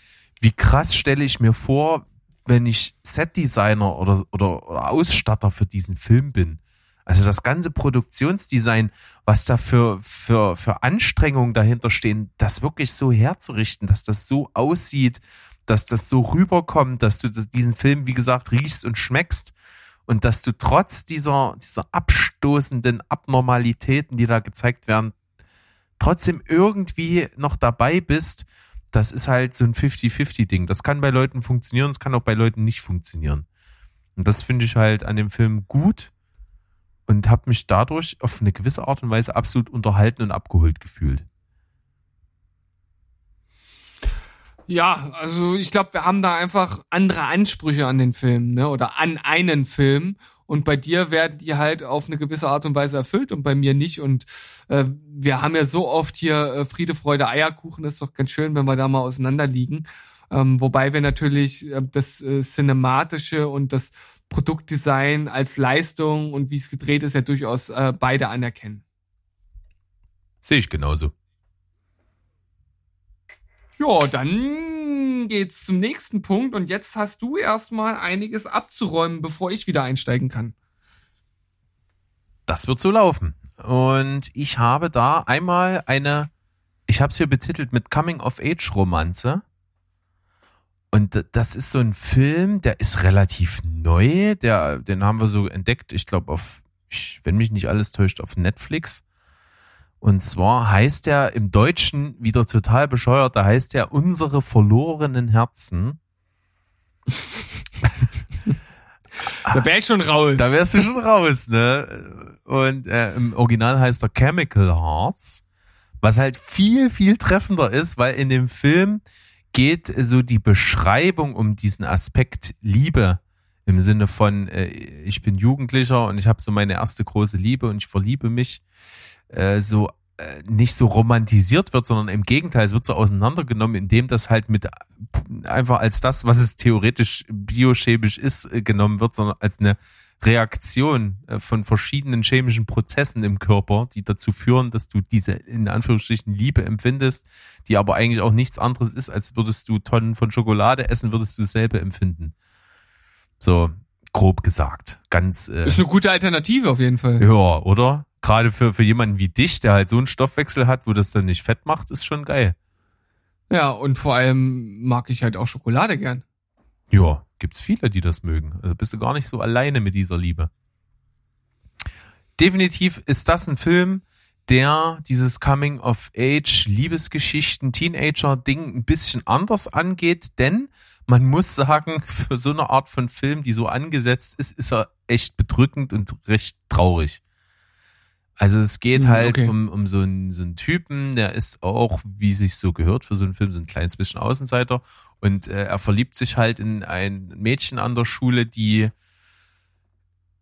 Speaker 1: Wie krass stelle ich mir vor, wenn ich Setdesigner oder, oder, oder Ausstatter für diesen Film bin. Also das ganze Produktionsdesign, was da für, für, für Anstrengungen dahinter stehen, das wirklich so herzurichten, dass das so aussieht, dass das so rüberkommt, dass du diesen Film, wie gesagt, riechst und schmeckst und dass du trotz dieser, dieser abstoßenden Abnormalitäten, die da gezeigt werden, trotzdem irgendwie noch dabei bist, das ist halt so ein 50-50-Ding. Das kann bei Leuten funktionieren, es kann auch bei Leuten nicht funktionieren. Und das finde ich halt an dem Film gut und habe mich dadurch auf eine gewisse Art und Weise absolut unterhalten und abgeholt gefühlt.
Speaker 2: Ja, also ich glaube, wir haben da einfach andere Ansprüche an den Film, ne? Oder an einen Film. Und bei dir werden die halt auf eine gewisse Art und Weise erfüllt und bei mir nicht. Und äh, wir haben ja so oft hier äh, Friede, Freude, Eierkuchen. Das ist doch ganz schön, wenn wir da mal auseinanderliegen. Ähm, wobei wir natürlich äh, das äh, Cinematische und das Produktdesign als Leistung und wie es gedreht ist, ja durchaus äh, beide anerkennen.
Speaker 1: Sehe ich genauso.
Speaker 2: Ja, dann geht's zum nächsten Punkt und jetzt hast du erstmal einiges abzuräumen, bevor ich wieder einsteigen kann.
Speaker 1: Das wird so laufen. Und ich habe da einmal eine, ich habe es hier betitelt mit Coming-of-Age-Romanze. Und das ist so ein Film, der ist relativ neu. Der, den haben wir so entdeckt, ich glaube, auf, wenn mich nicht alles täuscht, auf Netflix. Und zwar heißt er im Deutschen wieder total bescheuert, da heißt er unsere verlorenen Herzen.
Speaker 2: da wäre ich schon raus.
Speaker 1: Da wärst du schon raus, ne? Und äh, im Original heißt er Chemical Hearts, was halt viel, viel treffender ist, weil in dem Film geht so die Beschreibung um diesen Aspekt Liebe im Sinne von, äh, ich bin Jugendlicher und ich habe so meine erste große Liebe und ich verliebe mich äh, so äh, nicht so romantisiert wird, sondern im Gegenteil, es wird so auseinandergenommen, indem das halt mit einfach als das, was es theoretisch biochemisch ist, äh, genommen wird, sondern als eine Reaktion äh, von verschiedenen chemischen Prozessen im Körper, die dazu führen, dass du diese in Anführungsstrichen Liebe empfindest, die aber eigentlich auch nichts anderes ist, als würdest du Tonnen von Schokolade essen, würdest du dasselbe empfinden. So, grob gesagt. Ganz.
Speaker 2: Äh, ist eine gute Alternative auf jeden Fall.
Speaker 1: Ja, oder? Gerade für, für jemanden wie dich, der halt so einen Stoffwechsel hat, wo das dann nicht fett macht, ist schon geil.
Speaker 2: Ja, und vor allem mag ich halt auch Schokolade gern.
Speaker 1: Ja, gibt's viele, die das mögen. Also bist du gar nicht so alleine mit dieser Liebe. Definitiv ist das ein Film, der dieses Coming of Age, Liebesgeschichten, Teenager-Ding ein bisschen anders angeht, denn man muss sagen, für so eine Art von Film, die so angesetzt ist, ist er echt bedrückend und recht traurig. Also es geht hm, halt okay. um, um so, einen, so einen Typen, der ist auch, wie sich so gehört für so einen Film, so ein kleines bisschen Außenseiter und äh, er verliebt sich halt in ein Mädchen an der Schule, die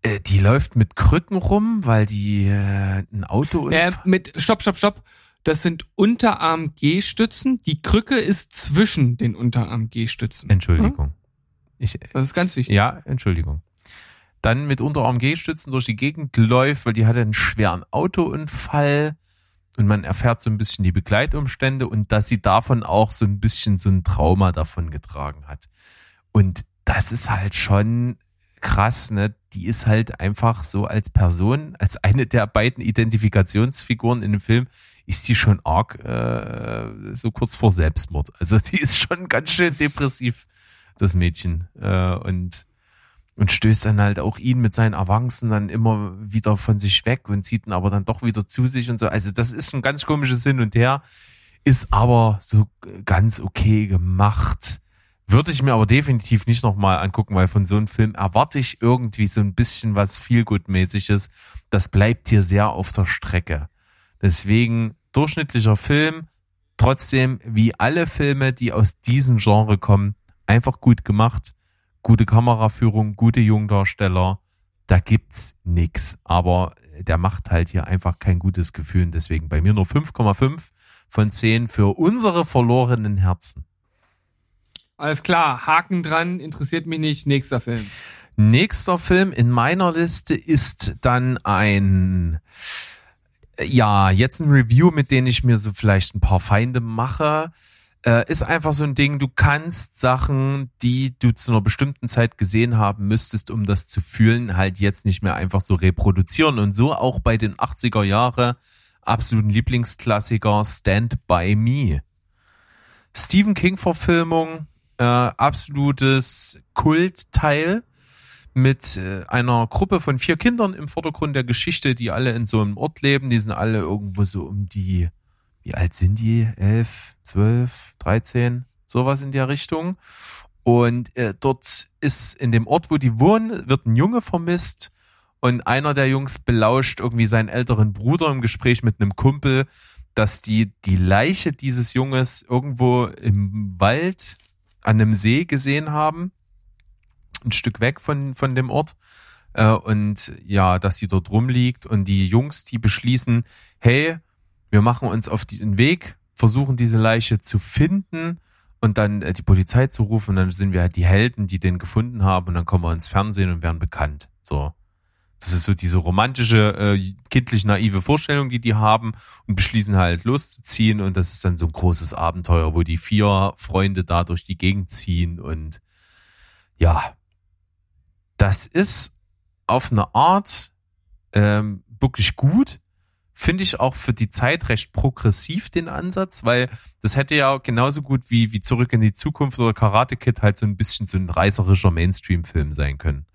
Speaker 1: äh, die läuft mit Krücken rum, weil die äh, ein Auto
Speaker 2: äh, mit Stopp, Stopp, Stopp. Das sind Unterarm-G-Stützen. Die Krücke ist zwischen den Unterarm-G-Stützen.
Speaker 1: Entschuldigung. Hm?
Speaker 2: Ich, das ist ganz wichtig.
Speaker 1: Ja, Entschuldigung. Dann mit Unterarm-G-Stützen durch die Gegend läuft, weil die hatte einen schweren Autounfall und man erfährt so ein bisschen die Begleitumstände und dass sie davon auch so ein bisschen so ein Trauma davon getragen hat. Und das ist halt schon krass, ne? Die ist halt einfach so als Person, als eine der beiden Identifikationsfiguren in dem Film, ist die schon arg äh, so kurz vor Selbstmord. Also die ist schon ganz schön depressiv, das Mädchen. Äh, und und stößt dann halt auch ihn mit seinen Avancen dann immer wieder von sich weg und zieht ihn aber dann doch wieder zu sich und so. Also das ist ein ganz komisches Hin und Her, ist aber so ganz okay gemacht. Würde ich mir aber definitiv nicht nochmal angucken, weil von so einem Film erwarte ich irgendwie so ein bisschen was Feelgood-mäßiges. Das bleibt hier sehr auf der Strecke. Deswegen durchschnittlicher Film, trotzdem wie alle Filme, die aus diesem Genre kommen, einfach gut gemacht gute Kameraführung, gute Jungdarsteller, da gibt's nix. Aber der macht halt hier einfach kein gutes Gefühl. Und deswegen bei mir nur 5,5 von 10 für unsere verlorenen Herzen.
Speaker 2: Alles klar, Haken dran, interessiert mich nicht. Nächster Film.
Speaker 1: Nächster Film in meiner Liste ist dann ein, ja, jetzt ein Review, mit dem ich mir so vielleicht ein paar Feinde mache äh, ist einfach so ein Ding, du kannst Sachen, die du zu einer bestimmten Zeit gesehen haben müsstest, um das zu fühlen, halt jetzt nicht mehr einfach so reproduzieren. Und so auch bei den 80er Jahre absoluten Lieblingsklassiker Stand By Me. Stephen King Verfilmung, äh, absolutes Kultteil mit äh, einer Gruppe von vier Kindern im Vordergrund der Geschichte, die alle in so einem Ort leben. Die sind alle irgendwo so um die wie alt sind die? Elf, zwölf, dreizehn, sowas in der Richtung. Und äh, dort ist in dem Ort, wo die wohnen, wird ein Junge vermisst. Und einer der Jungs belauscht irgendwie seinen älteren Bruder im Gespräch mit einem Kumpel, dass die die Leiche dieses Junges irgendwo im Wald an einem See gesehen haben, ein Stück weg von von dem Ort. Äh, und ja, dass sie dort rumliegt. Und die Jungs, die beschließen, hey, wir machen uns auf den Weg, versuchen diese Leiche zu finden und dann äh, die Polizei zu rufen. Und dann sind wir halt die Helden, die den gefunden haben. Und dann kommen wir ins Fernsehen und werden bekannt. So. Das ist so diese romantische, äh, kindlich naive Vorstellung, die die haben und beschließen halt loszuziehen. Und das ist dann so ein großes Abenteuer, wo die vier Freunde da durch die Gegend ziehen. Und ja, das ist auf eine Art ähm, wirklich gut, finde ich auch für die Zeit recht progressiv den Ansatz, weil das hätte ja genauso gut wie, wie Zurück in die Zukunft oder Karate Kid halt so ein bisschen so ein reißerischer Mainstream-Film sein können.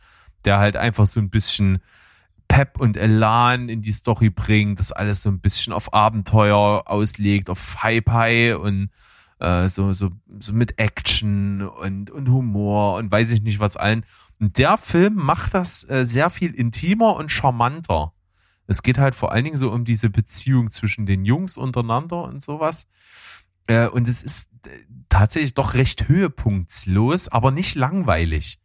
Speaker 1: Der halt einfach so ein bisschen Pep und Elan in die Story bringt, das alles so ein bisschen auf Abenteuer auslegt, auf High-High und äh, so, so, so mit Action und, und Humor und weiß ich nicht was allen. Und der Film macht das äh, sehr viel intimer und charmanter. Es geht halt vor allen Dingen so um diese Beziehung zwischen den Jungs untereinander und sowas. Äh, und es ist äh, tatsächlich doch recht höhepunktslos, aber nicht langweilig.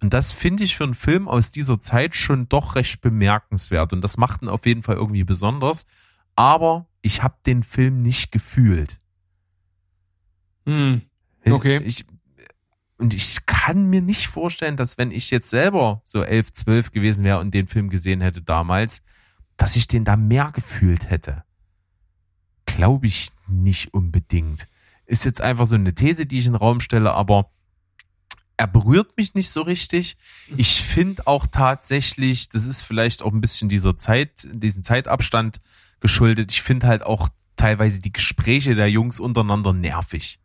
Speaker 1: Und das finde ich für einen Film aus dieser Zeit schon doch recht bemerkenswert. Und das macht ihn auf jeden Fall irgendwie besonders. Aber ich habe den Film nicht gefühlt.
Speaker 2: Hm. Okay.
Speaker 1: Ich, und ich kann mir nicht vorstellen, dass wenn ich jetzt selber so elf, zwölf gewesen wäre und den Film gesehen hätte damals, dass ich den da mehr gefühlt hätte. Glaube ich nicht unbedingt. Ist jetzt einfach so eine These, die ich in den Raum stelle, aber er berührt mich nicht so richtig. Ich finde auch tatsächlich, das ist vielleicht auch ein bisschen dieser Zeit, diesen Zeitabstand geschuldet. Ich finde halt auch teilweise die Gespräche der Jungs untereinander nervig.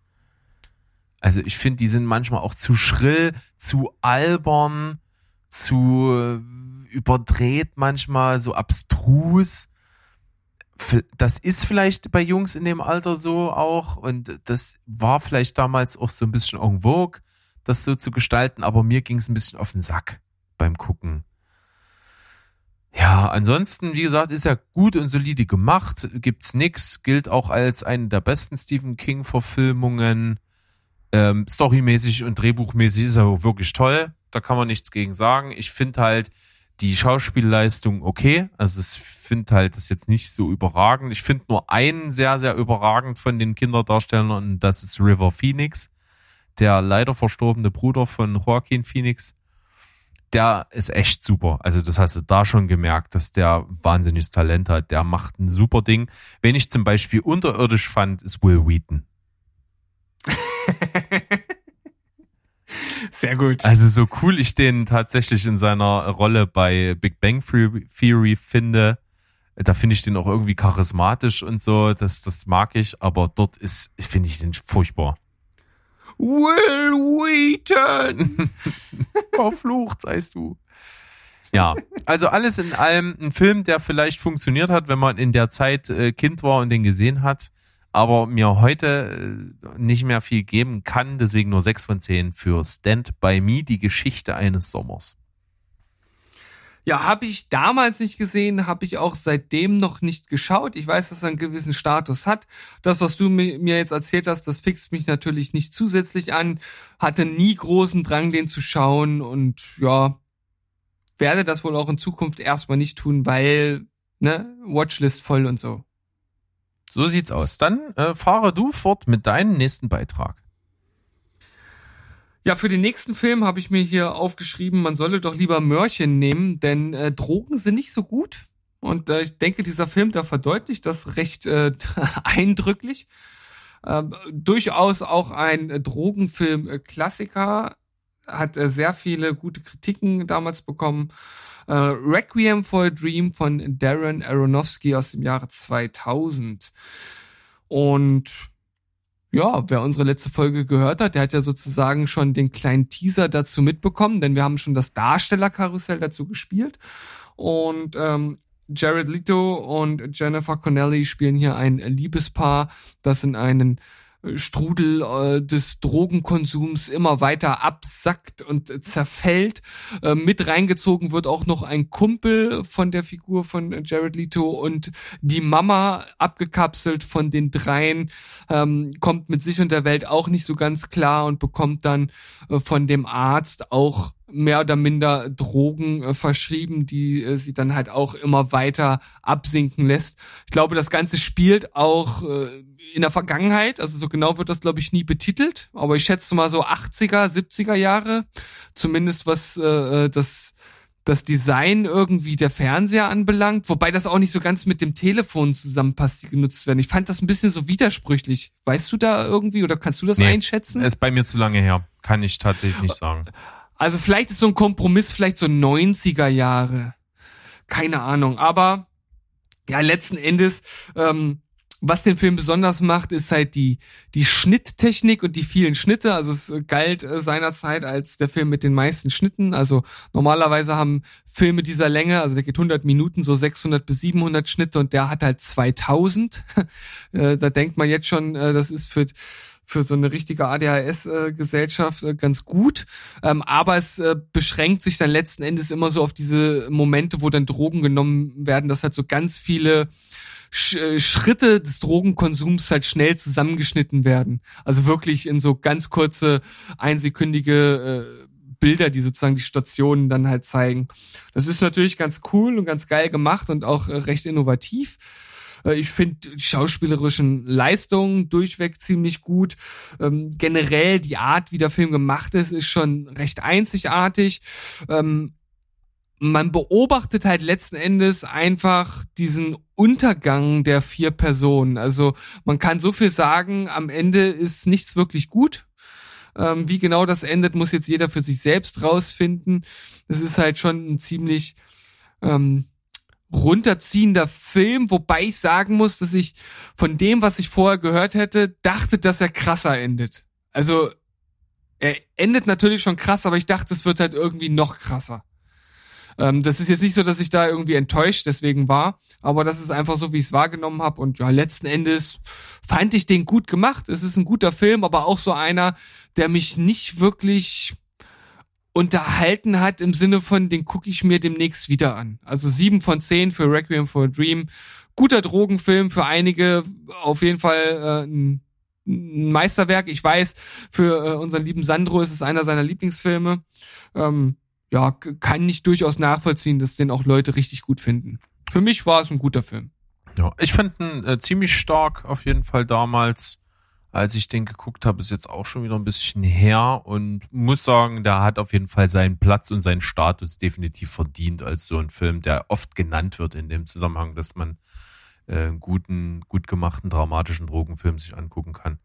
Speaker 1: Also ich finde, die sind manchmal auch zu schrill, zu albern, zu überdreht manchmal, so abstrus. Das ist vielleicht bei Jungs in dem Alter so auch und das war vielleicht damals auch so ein bisschen en vogue, das so zu gestalten, aber mir ging es ein bisschen auf den Sack beim Gucken. Ja, ansonsten, wie gesagt, ist er gut und solide gemacht, gibt's nix, gilt auch als eine der besten Stephen King Verfilmungen ähm, storymäßig und drehbuchmäßig ist er wirklich toll. Da kann man nichts gegen sagen. Ich finde halt die Schauspielleistung okay. Also ich finde halt das jetzt nicht so überragend. Ich finde nur einen sehr, sehr überragend von den Kinderdarstellern und das ist River Phoenix, der leider verstorbene Bruder von Joaquin Phoenix. Der ist echt super. Also das hast du da schon gemerkt, dass der wahnsinniges Talent hat. Der macht ein super Ding. Wenn ich zum Beispiel unterirdisch fand, ist Will Wheaton.
Speaker 2: Sehr gut.
Speaker 1: Also so cool ich den tatsächlich in seiner Rolle bei Big Bang Theory finde, da finde ich den auch irgendwie charismatisch und so, das, das mag ich, aber dort ist, finde ich den furchtbar.
Speaker 2: Will Wheaton!
Speaker 1: Verflucht, seist du. Ja, also alles in allem ein Film, der vielleicht funktioniert hat, wenn man in der Zeit äh, Kind war und den gesehen hat aber mir heute äh, nicht mehr viel geben kann. Deswegen nur 6 von 10 für Stand by Me, die Geschichte eines Sommers.
Speaker 2: Ja, habe ich damals nicht gesehen, habe ich auch seitdem noch nicht geschaut. Ich weiß, dass er einen gewissen Status hat. Das, was du mir jetzt erzählt hast, das fixt mich natürlich nicht zusätzlich an. Hatte nie großen Drang, den zu schauen und ja, werde das wohl auch in Zukunft erstmal nicht tun, weil, ne, Watchlist voll und so.
Speaker 1: So sieht's aus. Dann äh, fahre du fort mit deinem nächsten Beitrag.
Speaker 2: Ja, für den nächsten Film habe ich mir hier aufgeschrieben, man solle doch lieber Mörchen nehmen, denn äh, Drogen sind nicht so gut. Und äh, ich denke, dieser Film, da verdeutlicht das recht äh, eindrücklich. Äh, durchaus auch ein Drogenfilm-Klassiker, hat äh, sehr viele gute Kritiken damals bekommen. Äh, Requiem for a Dream von Darren Aronofsky aus dem Jahre 2000. Und ja, wer unsere letzte Folge gehört hat, der hat ja sozusagen schon den kleinen Teaser dazu mitbekommen, denn wir haben schon das Darstellerkarussell dazu gespielt. Und ähm, Jared Leto und Jennifer Connelly spielen hier ein Liebespaar, das in einen Strudel äh, des Drogenkonsums immer weiter absackt und zerfällt. Äh, mit reingezogen wird auch noch ein Kumpel von der Figur von Jared Leto und die Mama, abgekapselt von den dreien, ähm, kommt mit sich und der Welt auch nicht so ganz klar und bekommt dann äh, von dem Arzt auch mehr oder minder Drogen äh, verschrieben, die äh, sie dann halt auch immer weiter absinken lässt. Ich glaube, das Ganze spielt auch äh, in der Vergangenheit, also so genau wird das, glaube ich, nie betitelt, aber ich schätze mal so 80er, 70er Jahre, zumindest was äh, äh, das das Design irgendwie der Fernseher anbelangt, wobei das auch nicht so ganz mit dem Telefon zusammenpasst, die genutzt werden. Ich fand das ein bisschen so widersprüchlich. Weißt du da irgendwie oder kannst du das nee, einschätzen?
Speaker 1: Ist bei mir zu lange her. Kann ich tatsächlich nicht sagen.
Speaker 2: Also vielleicht ist so ein Kompromiss vielleicht so 90er Jahre. Keine Ahnung. Aber ja, letzten Endes ähm, was den Film besonders macht, ist halt die, die Schnitttechnik und die vielen Schnitte. Also es galt äh, seinerzeit als der Film mit den meisten Schnitten. Also normalerweise haben Filme dieser Länge, also der geht 100 Minuten, so 600 bis 700 Schnitte und der hat halt 2000. äh, da denkt man jetzt schon, äh, das ist für für so eine richtige ADHS-Gesellschaft ganz gut. Ähm, aber es beschränkt sich dann letzten Endes immer so auf diese Momente, wo dann Drogen genommen werden, dass halt so ganz viele äh, Schritte des Drogenkonsums halt schnell zusammengeschnitten werden. Also wirklich in so ganz kurze, einsekündige äh, Bilder, die sozusagen die Stationen dann halt zeigen. Das ist natürlich ganz cool und ganz geil gemacht und auch äh, recht innovativ. Äh, ich finde die schauspielerischen Leistungen durchweg ziemlich gut. Ähm, generell die Art, wie der Film gemacht ist, ist schon recht einzigartig. Ähm, man beobachtet halt letzten Endes einfach diesen Untergang der vier Personen. Also man kann so viel sagen, am Ende ist nichts wirklich gut. Ähm, wie genau das endet, muss jetzt jeder für sich selbst rausfinden. Es ist halt schon ein ziemlich ähm, runterziehender Film, wobei ich sagen muss, dass ich von dem, was ich vorher gehört hätte, dachte, dass er krasser endet. Also er endet natürlich schon krass, aber ich dachte, es wird halt irgendwie noch krasser. Ähm, das ist jetzt nicht so, dass ich da irgendwie enttäuscht deswegen war, aber das ist einfach so, wie ich es wahrgenommen habe. Und ja, letzten Endes fand ich den gut gemacht. Es ist ein guter Film, aber auch so einer, der mich nicht wirklich unterhalten hat im Sinne von, den gucke ich mir demnächst wieder an. Also sieben von zehn für Requiem for a Dream. Guter Drogenfilm für einige, auf jeden Fall äh, ein, Meisterwerk. Ich weiß, für äh, unseren lieben Sandro ist es einer seiner Lieblingsfilme. Ähm, ja, kann ich durchaus nachvollziehen, dass den auch Leute richtig gut finden. Für mich war es ein guter Film.
Speaker 1: Ja, ich fand ihn äh, ziemlich stark auf jeden Fall damals, als ich den geguckt habe, ist jetzt auch schon wieder ein bisschen her und muss sagen, der hat auf jeden Fall seinen Platz und seinen Status definitiv verdient als so ein Film, der oft genannt wird in dem Zusammenhang, dass man äh, einen guten, gut gemachten dramatischen Drogenfilm sich angucken kann.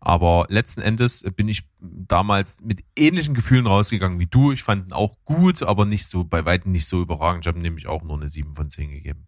Speaker 1: Aber letzten Endes bin ich damals mit ähnlichen Gefühlen rausgegangen wie du. Ich fand ihn auch gut, aber nicht so, bei weitem nicht so überragend. Ich habe nämlich auch nur eine 7 von 10 gegeben.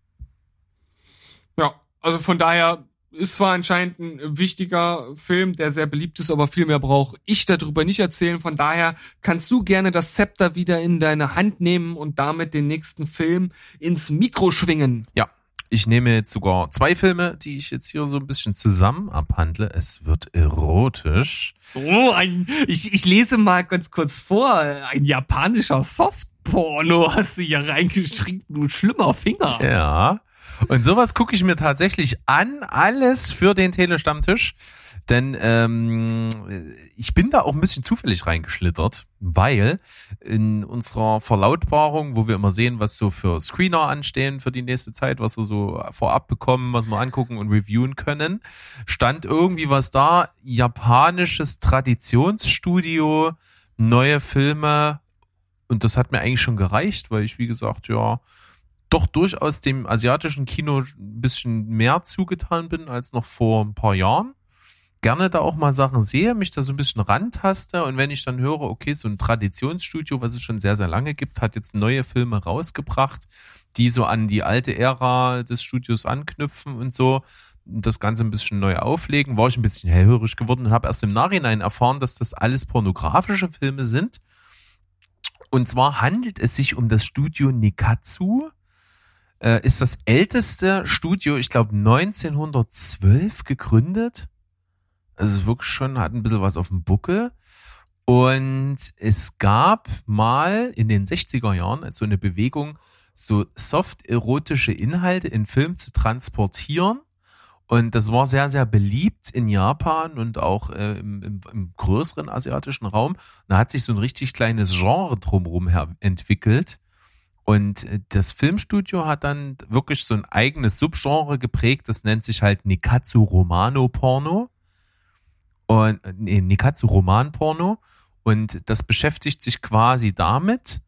Speaker 2: Ja, also von daher ist zwar anscheinend ein wichtiger Film, der sehr beliebt ist, aber viel mehr brauche ich darüber nicht erzählen. Von daher kannst du gerne das Zepter wieder in deine Hand nehmen und damit den nächsten Film ins Mikro schwingen.
Speaker 1: Ja, ich nehme jetzt sogar zwei Filme, die ich jetzt hier so ein bisschen zusammen abhandle. Es wird erotisch.
Speaker 2: Oh, ein, ich, ich lese mal ganz kurz vor. Ein japanischer Softporno hast du hier reingeschrieben, du schlimmer Finger.
Speaker 1: Ja. Und sowas gucke ich mir tatsächlich an, alles für den Telestammtisch. Denn ähm, ich bin da auch ein bisschen zufällig reingeschlittert, weil in unserer Verlautbarung, wo wir immer sehen, was so für Screener anstehen für die nächste Zeit, was wir so vorab bekommen, was wir angucken und reviewen können, stand irgendwie was da, japanisches Traditionsstudio, neue Filme. Und das hat mir eigentlich schon gereicht, weil ich, wie gesagt, ja, doch durchaus dem asiatischen Kino ein bisschen mehr zugetan bin als noch vor ein paar Jahren gerne da auch mal Sachen sehe, mich da so ein bisschen rantaste. Und wenn ich dann höre, okay, so ein Traditionsstudio, was es schon sehr, sehr lange gibt, hat jetzt neue Filme rausgebracht, die so an die alte Ära des Studios anknüpfen und so das Ganze ein bisschen neu auflegen, war ich ein bisschen hellhörig geworden und habe erst im Nachhinein erfahren, dass das alles pornografische Filme sind. Und zwar handelt es sich um das Studio Nikatsu, äh, ist das älteste Studio, ich glaube 1912 gegründet also wirklich schon, hat ein bisschen was auf dem Buckel. Und es gab mal in den 60er Jahren so eine Bewegung, so soft erotische Inhalte in Film zu transportieren. Und das war sehr, sehr beliebt in Japan und auch äh, im, im, im, größeren asiatischen Raum. da hat sich so ein richtig kleines Genre drumherum entwickelt. Und äh, das Filmstudio hat dann wirklich so ein eigenes Subgenre geprägt. Das nennt sich halt Nikatsu Romano Porno und nee, Nikatsu Romanporno und das beschäftigt sich quasi damit,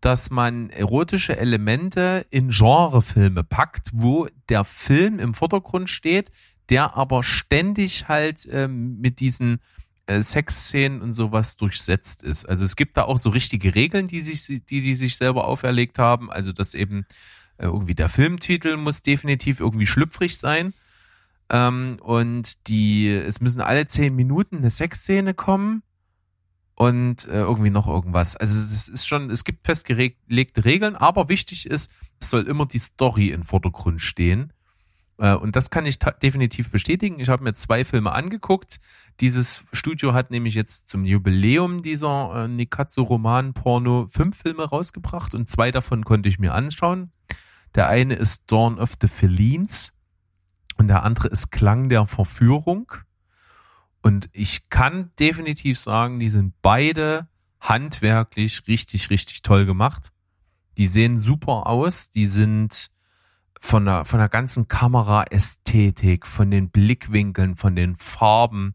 Speaker 1: dass man erotische Elemente in Genrefilme packt, wo der Film im Vordergrund steht, der aber ständig halt ähm, mit diesen äh, Sexszenen und sowas durchsetzt ist. Also es gibt da auch so richtige Regeln, die sich, die, die sich selber auferlegt haben. Also dass eben äh, irgendwie der Filmtitel muss definitiv irgendwie schlüpfrig sein. Ähm, und die, es müssen alle zehn Minuten eine Sexszene kommen und äh, irgendwie noch irgendwas. Also es ist schon, es gibt festgelegte Regeln, aber wichtig ist, es soll immer die Story im Vordergrund stehen. Äh, und das kann ich definitiv bestätigen. Ich habe mir zwei Filme angeguckt. Dieses Studio hat nämlich jetzt zum Jubiläum dieser äh, Nikatsu-Roman-Porno fünf Filme rausgebracht und zwei davon konnte ich mir anschauen. Der eine ist Dawn of the Felines und der andere ist Klang der Verführung. Und ich kann definitiv sagen, die sind beide handwerklich richtig, richtig toll gemacht. Die sehen super aus. Die sind von der, von der ganzen Kameraästhetik, von den Blickwinkeln, von den Farben,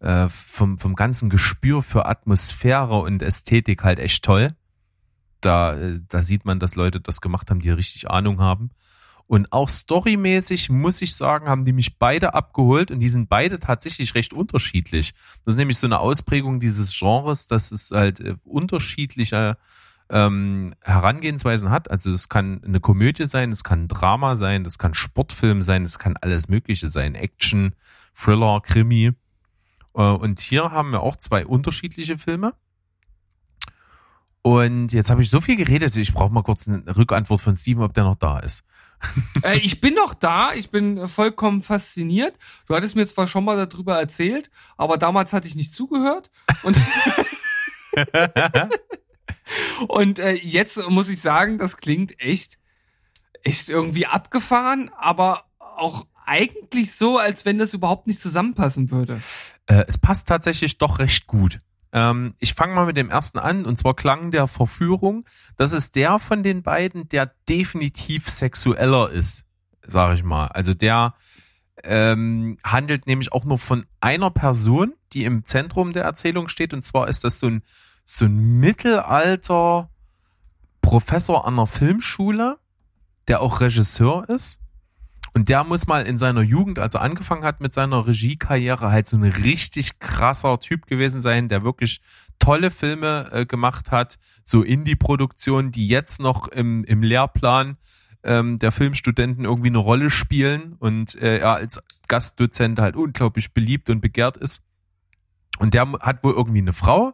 Speaker 1: äh, vom, vom ganzen Gespür für Atmosphäre und Ästhetik halt echt toll. Da, äh, da sieht man, dass Leute das gemacht haben, die richtig Ahnung haben. Und auch storymäßig muss ich sagen, haben die mich beide abgeholt und die sind beide tatsächlich recht unterschiedlich. Das ist nämlich so eine Ausprägung dieses Genres, dass es halt äh, unterschiedliche ähm, Herangehensweisen hat. Also es kann eine Komödie sein, es kann Drama sein, es kann Sportfilm sein, es kann alles Mögliche sein. Action, Thriller, Krimi. Äh, und hier haben wir auch zwei unterschiedliche Filme. Und jetzt habe ich so viel geredet, ich brauche mal kurz eine Rückantwort von Steven, ob der noch da ist.
Speaker 2: Äh, ich bin noch da, ich bin vollkommen fasziniert. Du hattest mir zwar schon mal darüber erzählt, aber damals hatte ich nicht zugehört. Und, und äh, jetzt muss ich sagen, das klingt echt, echt irgendwie abgefahren, aber auch eigentlich so, als wenn das überhaupt nicht zusammenpassen würde.
Speaker 1: Äh, es passt tatsächlich doch recht gut. Ähm, ich fange mal mit dem ersten an, und zwar Klang der Verführung. Das ist der von den beiden, der definitiv sexueller ist, sage ich mal. Also der ähm, handelt nämlich auch nur von einer Person, die im Zentrum der Erzählung steht. Und zwar ist das so ein, so ein Mittelalter Professor an einer Filmschule, der auch Regisseur ist. Und der muss mal in seiner Jugend, als er angefangen hat mit seiner Regiekarriere, halt so ein richtig krasser Typ gewesen sein, der wirklich tolle Filme äh, gemacht hat, so Indie-Produktionen, die jetzt noch im, im Lehrplan ähm, der Filmstudenten irgendwie eine Rolle spielen und äh, er als Gastdozent halt unglaublich beliebt und begehrt ist. Und der hat wohl irgendwie eine Frau,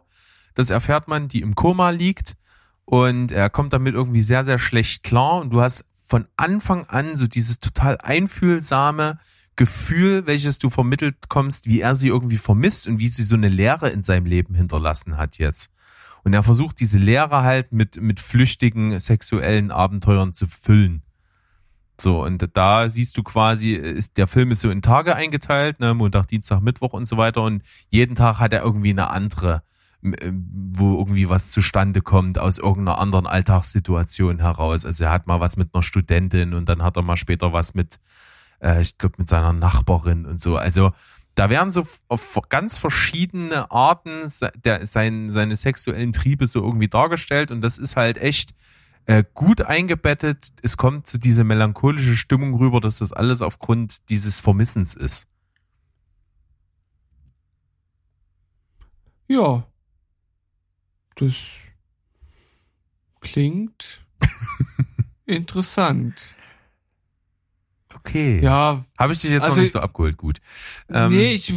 Speaker 1: das erfährt man, die im Koma liegt. Und er kommt damit irgendwie sehr, sehr schlecht klar. Und du hast von Anfang an so dieses total einfühlsame Gefühl, welches du vermittelt kommst, wie er sie irgendwie vermisst und wie sie so eine Leere in seinem Leben hinterlassen hat jetzt. Und er versucht diese Leere halt mit, mit flüchtigen sexuellen Abenteuern zu füllen. So, und da siehst du quasi, ist, der Film ist so in Tage eingeteilt, ne, Montag, Dienstag, Mittwoch und so weiter. Und jeden Tag hat er irgendwie eine andere wo irgendwie was zustande kommt aus irgendeiner anderen Alltagssituation heraus. Also er hat mal was mit einer Studentin und dann hat er mal später was mit, äh, ich glaube, mit seiner Nachbarin und so. Also da werden so auf ganz verschiedene Arten der, sein, seine sexuellen Triebe so irgendwie dargestellt und das ist halt echt äh, gut eingebettet. Es kommt zu dieser melancholische Stimmung rüber, dass das alles aufgrund dieses Vermissens ist.
Speaker 2: Ja, das klingt interessant.
Speaker 1: Okay.
Speaker 2: Ja.
Speaker 1: Habe ich dich jetzt also, noch nicht so abgeholt, gut.
Speaker 2: Ähm, nee, ich,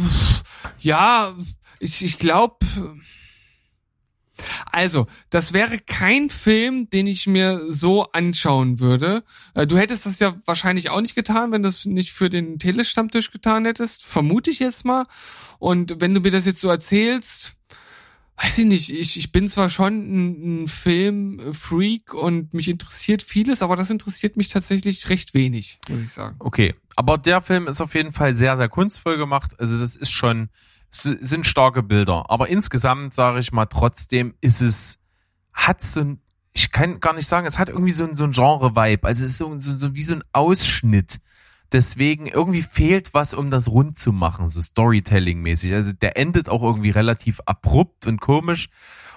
Speaker 2: ja, ich, ich glaube, also, das wäre kein Film, den ich mir so anschauen würde. Äh, du hättest das ja wahrscheinlich auch nicht getan, wenn du es nicht für den Telestammtisch getan hättest. Vermute ich jetzt mal. Und wenn du mir das jetzt so erzählst, weiß ich nicht, ich, ich bin zwar schon ein, ein Filmfreak und mich interessiert vieles, aber das interessiert mich tatsächlich recht wenig, muss ich sagen.
Speaker 1: Okay, aber der Film ist auf jeden Fall sehr, sehr kunstvoll gemacht. Also das ist schon, sind starke Bilder. Aber insgesamt sage ich mal, trotzdem ist es, hat so ein, ich kann gar nicht sagen, es hat irgendwie so ein, so ein Genre-Vibe. Also es ist so, so, so wie so ein Ausschnitt Deswegen irgendwie fehlt was, um das rund zu machen, so Storytelling-mäßig. Also der endet auch irgendwie relativ abrupt und komisch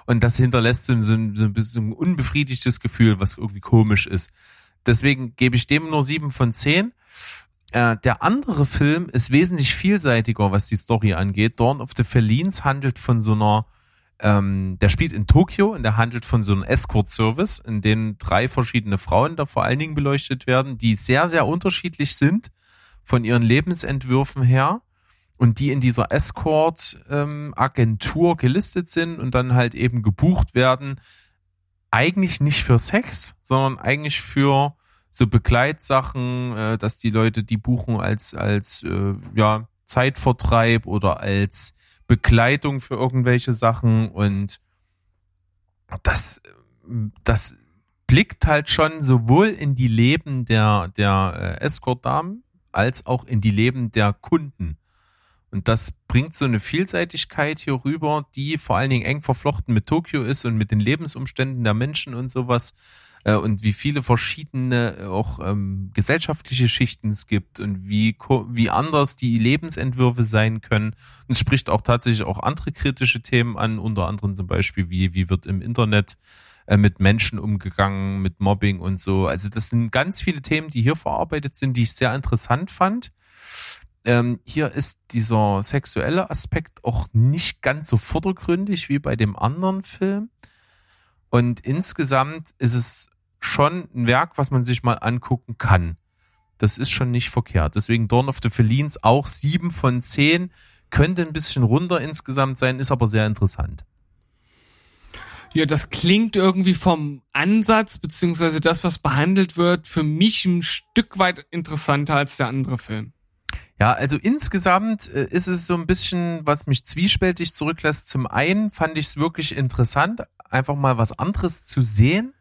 Speaker 1: und das hinterlässt so, so, so ein bisschen unbefriedigtes Gefühl, was irgendwie komisch ist. Deswegen gebe ich dem nur sieben von zehn. Äh, der andere Film ist wesentlich vielseitiger, was die Story angeht. Dawn of the Felines handelt von so einer ähm, der spielt in Tokio und der handelt von so einem Escort-Service, in dem drei verschiedene Frauen da vor allen Dingen beleuchtet werden, die sehr, sehr unterschiedlich sind von ihren Lebensentwürfen her und die in dieser Escort-Agentur ähm, gelistet sind und dann halt eben gebucht werden, eigentlich nicht für Sex, sondern eigentlich für so Begleitsachen, äh, dass die Leute die buchen als als äh, ja Zeitvertreib oder als Begleitung für irgendwelche Sachen und das, das blickt halt schon sowohl in die Leben der, der äh, Escort-Damen als auch in die Leben der Kunden. Und das bringt so eine Vielseitigkeit hier rüber, die vor allen Dingen eng verflochten mit Tokio ist und mit den Lebensumständen der Menschen und sowas. Äh, und wie viele verschiedene äh, auch ähm, gesellschaftliche Schichten es gibt und wie, wie anders die Lebensentwürfe sein können. Und es spricht auch tatsächlich auch andere kritische Themen an, unter anderem zum Beispiel, wie, wie wird im Internet äh, mit Menschen umgegangen, mit Mobbing und so. Also das sind ganz viele Themen, die hier verarbeitet sind, die ich sehr interessant fand. Ähm, hier ist dieser sexuelle Aspekt auch nicht ganz so vordergründig wie bei dem anderen Film. Und insgesamt ist es schon ein Werk, was man sich mal angucken kann. Das ist schon nicht verkehrt. Deswegen Dawn of the Felines auch sieben von zehn. Könnte ein bisschen runter insgesamt sein, ist aber sehr interessant.
Speaker 2: Ja, das klingt irgendwie vom Ansatz beziehungsweise das, was behandelt wird, für mich ein Stück weit interessanter als der andere Film.
Speaker 1: Ja, also insgesamt äh, ist es so ein bisschen, was mich zwiespältig zurücklässt. Zum einen fand ich es wirklich interessant, einfach mal was anderes zu sehen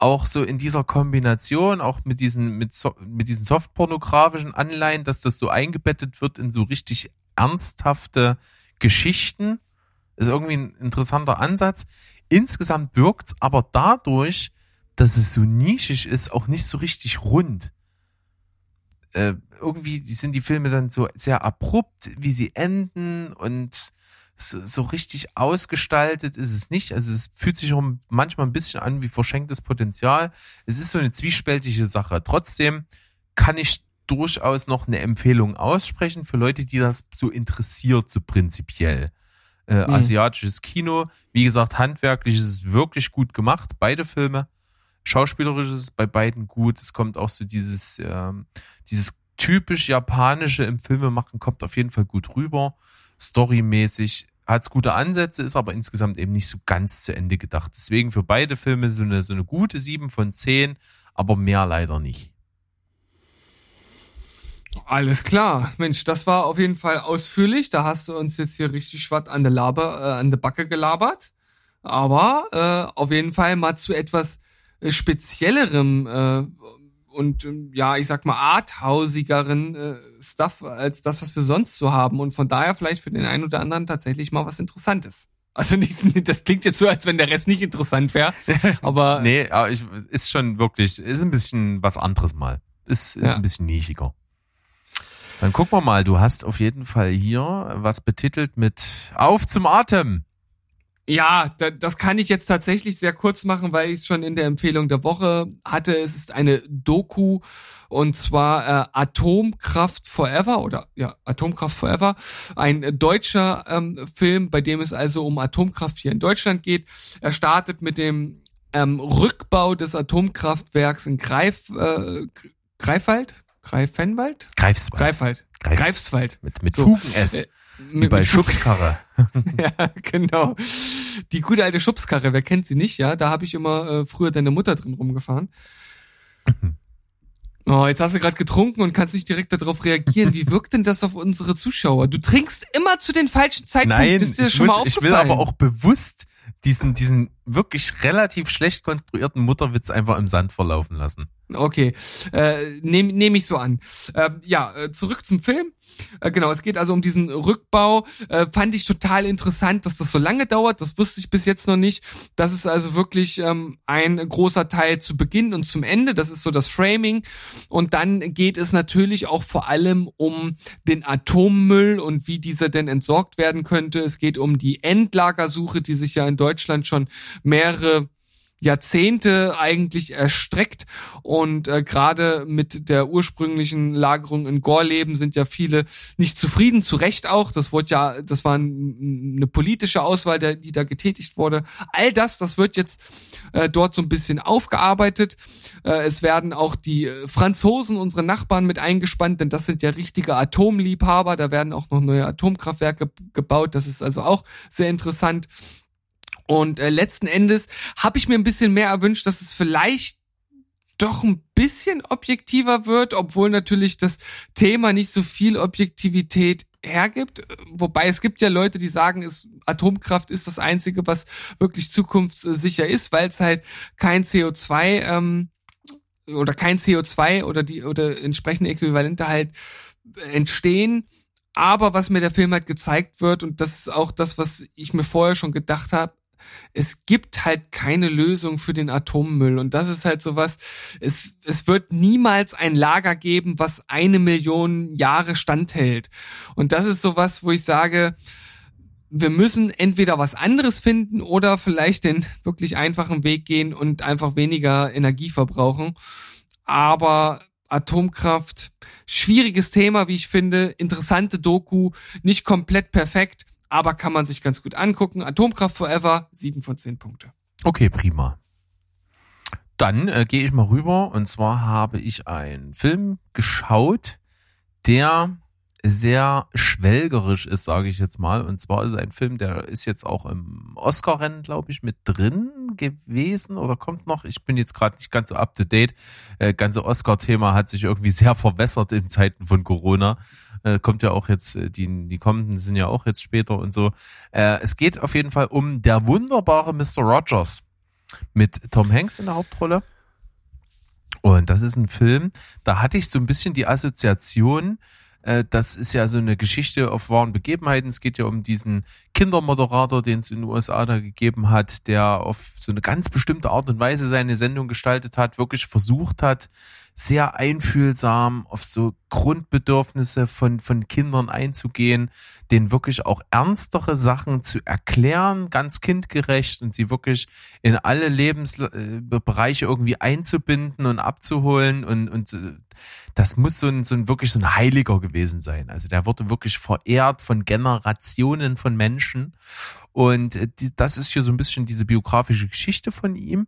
Speaker 1: auch so in dieser Kombination, auch mit diesen, mit, mit diesen softpornografischen Anleihen, dass das so eingebettet wird in so richtig ernsthafte Geschichten, ist irgendwie ein interessanter Ansatz. Insgesamt wirkt es aber dadurch, dass es so nischig ist, auch nicht so richtig rund. Äh, irgendwie sind die Filme dann so sehr abrupt, wie sie enden und so, so richtig ausgestaltet ist es nicht. Also es fühlt sich auch manchmal ein bisschen an wie verschenktes Potenzial. Es ist so eine zwiespältige Sache. Trotzdem kann ich durchaus noch eine Empfehlung aussprechen für Leute, die das so interessiert, so prinzipiell. Äh, mhm. Asiatisches Kino, wie gesagt, handwerklich ist es wirklich gut gemacht, beide Filme. Schauspielerisch ist es bei beiden gut. Es kommt auch so dieses, ähm, dieses typisch japanische im Filme machen, kommt auf jeden Fall gut rüber. Storymäßig hat es gute Ansätze, ist aber insgesamt eben nicht so ganz zu Ende gedacht. Deswegen für beide Filme so eine, so eine gute 7 von 10, aber mehr leider nicht.
Speaker 2: Alles klar. Mensch, das war auf jeden Fall ausführlich. Da hast du uns jetzt hier richtig was an der Laber, äh, an der Backe gelabert. Aber äh, auf jeden Fall mal zu etwas äh, speziellerem äh, und ähm, ja, ich sag mal, arthausigeren äh, Stuff als das, was wir sonst so haben. Und von daher vielleicht für den einen oder anderen tatsächlich mal was Interessantes. Also nicht, das klingt jetzt so, als wenn der Rest nicht interessant wäre. Aber.
Speaker 1: nee, aber ich, ist schon wirklich, ist ein bisschen was anderes mal. Ist, ist ja. ein bisschen nischiger. Dann gucken wir mal, du hast auf jeden Fall hier was betitelt mit Auf zum Atem.
Speaker 2: Ja, da, das kann ich jetzt tatsächlich sehr kurz machen, weil ich es schon in der Empfehlung der Woche hatte. Es ist eine Doku und zwar äh, Atomkraft Forever oder ja, Atomkraft Forever. Ein deutscher ähm, Film, bei dem es also um Atomkraft hier in Deutschland geht. Er startet mit dem ähm, Rückbau des Atomkraftwerks in Greif, äh, Greifwald? Greifenwald?
Speaker 1: Greifswald.
Speaker 2: Greifwald.
Speaker 1: Greifs Greifswald. Mit, mit so, Fugen S. Äh, wie bei Schubskarre.
Speaker 2: ja, genau. Die gute alte Schubskarre, wer kennt sie nicht, ja? Da habe ich immer äh, früher deine Mutter drin rumgefahren. Oh, jetzt hast du gerade getrunken und kannst nicht direkt darauf reagieren. Wie wirkt denn das auf unsere Zuschauer? Du trinkst immer zu den falschen Zeitpunkten.
Speaker 1: Nein, ist dir ich, schon muss, mal ich will aber auch bewusst diesen, diesen wirklich relativ schlecht konstruierten Mutterwitz einfach im Sand verlaufen lassen.
Speaker 2: Okay, äh, nehme nehm ich so an. Äh, ja, zurück zum Film. Äh, genau, es geht also um diesen Rückbau. Äh, fand ich total interessant, dass das so lange dauert. Das wusste ich bis jetzt noch nicht. Das ist also wirklich ähm, ein großer Teil zu Beginn und zum Ende. Das ist so das Framing. Und dann geht es natürlich auch vor allem um den Atommüll und wie dieser denn entsorgt werden könnte. Es geht um die Endlagersuche, die sich ja in Deutschland schon mehrere Jahrzehnte eigentlich erstreckt und äh, gerade mit der ursprünglichen Lagerung in Gorleben sind ja viele nicht zufrieden, zu Recht auch. Das wurde ja, das war ein, eine politische Auswahl, der, die da getätigt wurde. All das, das wird jetzt äh, dort so ein bisschen aufgearbeitet. Äh, es werden auch die Franzosen, unsere Nachbarn, mit eingespannt, denn das sind ja richtige Atomliebhaber. Da werden auch noch neue Atomkraftwerke gebaut. Das ist also auch sehr interessant. Und äh, letzten Endes habe ich mir ein bisschen mehr erwünscht, dass es vielleicht doch ein bisschen objektiver wird, obwohl natürlich das Thema nicht so viel Objektivität hergibt. Wobei es gibt ja Leute, die sagen, es, Atomkraft ist das Einzige, was wirklich zukunftssicher ist, weil es halt kein CO2 ähm, oder kein CO2 oder die oder entsprechende Äquivalente halt entstehen. Aber was mir der Film halt gezeigt wird, und das ist auch das, was ich mir vorher schon gedacht habe, es gibt halt keine Lösung für den Atommüll. Und das ist halt sowas, es, es wird niemals ein Lager geben, was eine Million Jahre standhält. Und das ist sowas, wo ich sage, wir müssen entweder was anderes finden oder vielleicht den wirklich einfachen Weg gehen und einfach weniger Energie verbrauchen. Aber Atomkraft, schwieriges Thema, wie ich finde, interessante Doku, nicht komplett perfekt, aber kann man sich ganz gut angucken. Atomkraft Forever, sieben von zehn Punkte.
Speaker 1: Okay, prima. Dann äh, gehe ich mal rüber und zwar habe ich einen Film geschaut, der sehr schwelgerisch ist, sage ich jetzt mal. Und zwar ist ein Film, der ist jetzt auch im Oscar-Rennen, glaube ich, mit drin gewesen oder kommt noch. Ich bin jetzt gerade nicht ganz so up to date. Äh, ganze Oscar-Thema hat sich irgendwie sehr verwässert in Zeiten von Corona. Äh, kommt ja auch jetzt, äh, die, die kommenden sind ja auch jetzt später und so. Äh, es geht auf jeden Fall um der wunderbare Mr. Rogers mit Tom Hanks in der Hauptrolle. Und das ist ein Film, da hatte ich so ein bisschen die Assoziation, äh, das ist ja so eine Geschichte auf wahren Begebenheiten. Es geht ja um diesen Kindermoderator, den es in den USA da gegeben hat, der auf so eine ganz bestimmte Art und Weise seine Sendung gestaltet hat, wirklich versucht hat, sehr einfühlsam auf so Grundbedürfnisse von, von Kindern einzugehen, denen wirklich auch ernstere Sachen zu erklären, ganz kindgerecht und sie wirklich in alle Lebensbereiche irgendwie einzubinden und abzuholen und, und äh, das muss so ein, so ein wirklich so ein Heiliger gewesen sein. Also der wurde wirklich verehrt von Generationen von Menschen und äh, das ist hier so ein bisschen diese biografische Geschichte von ihm.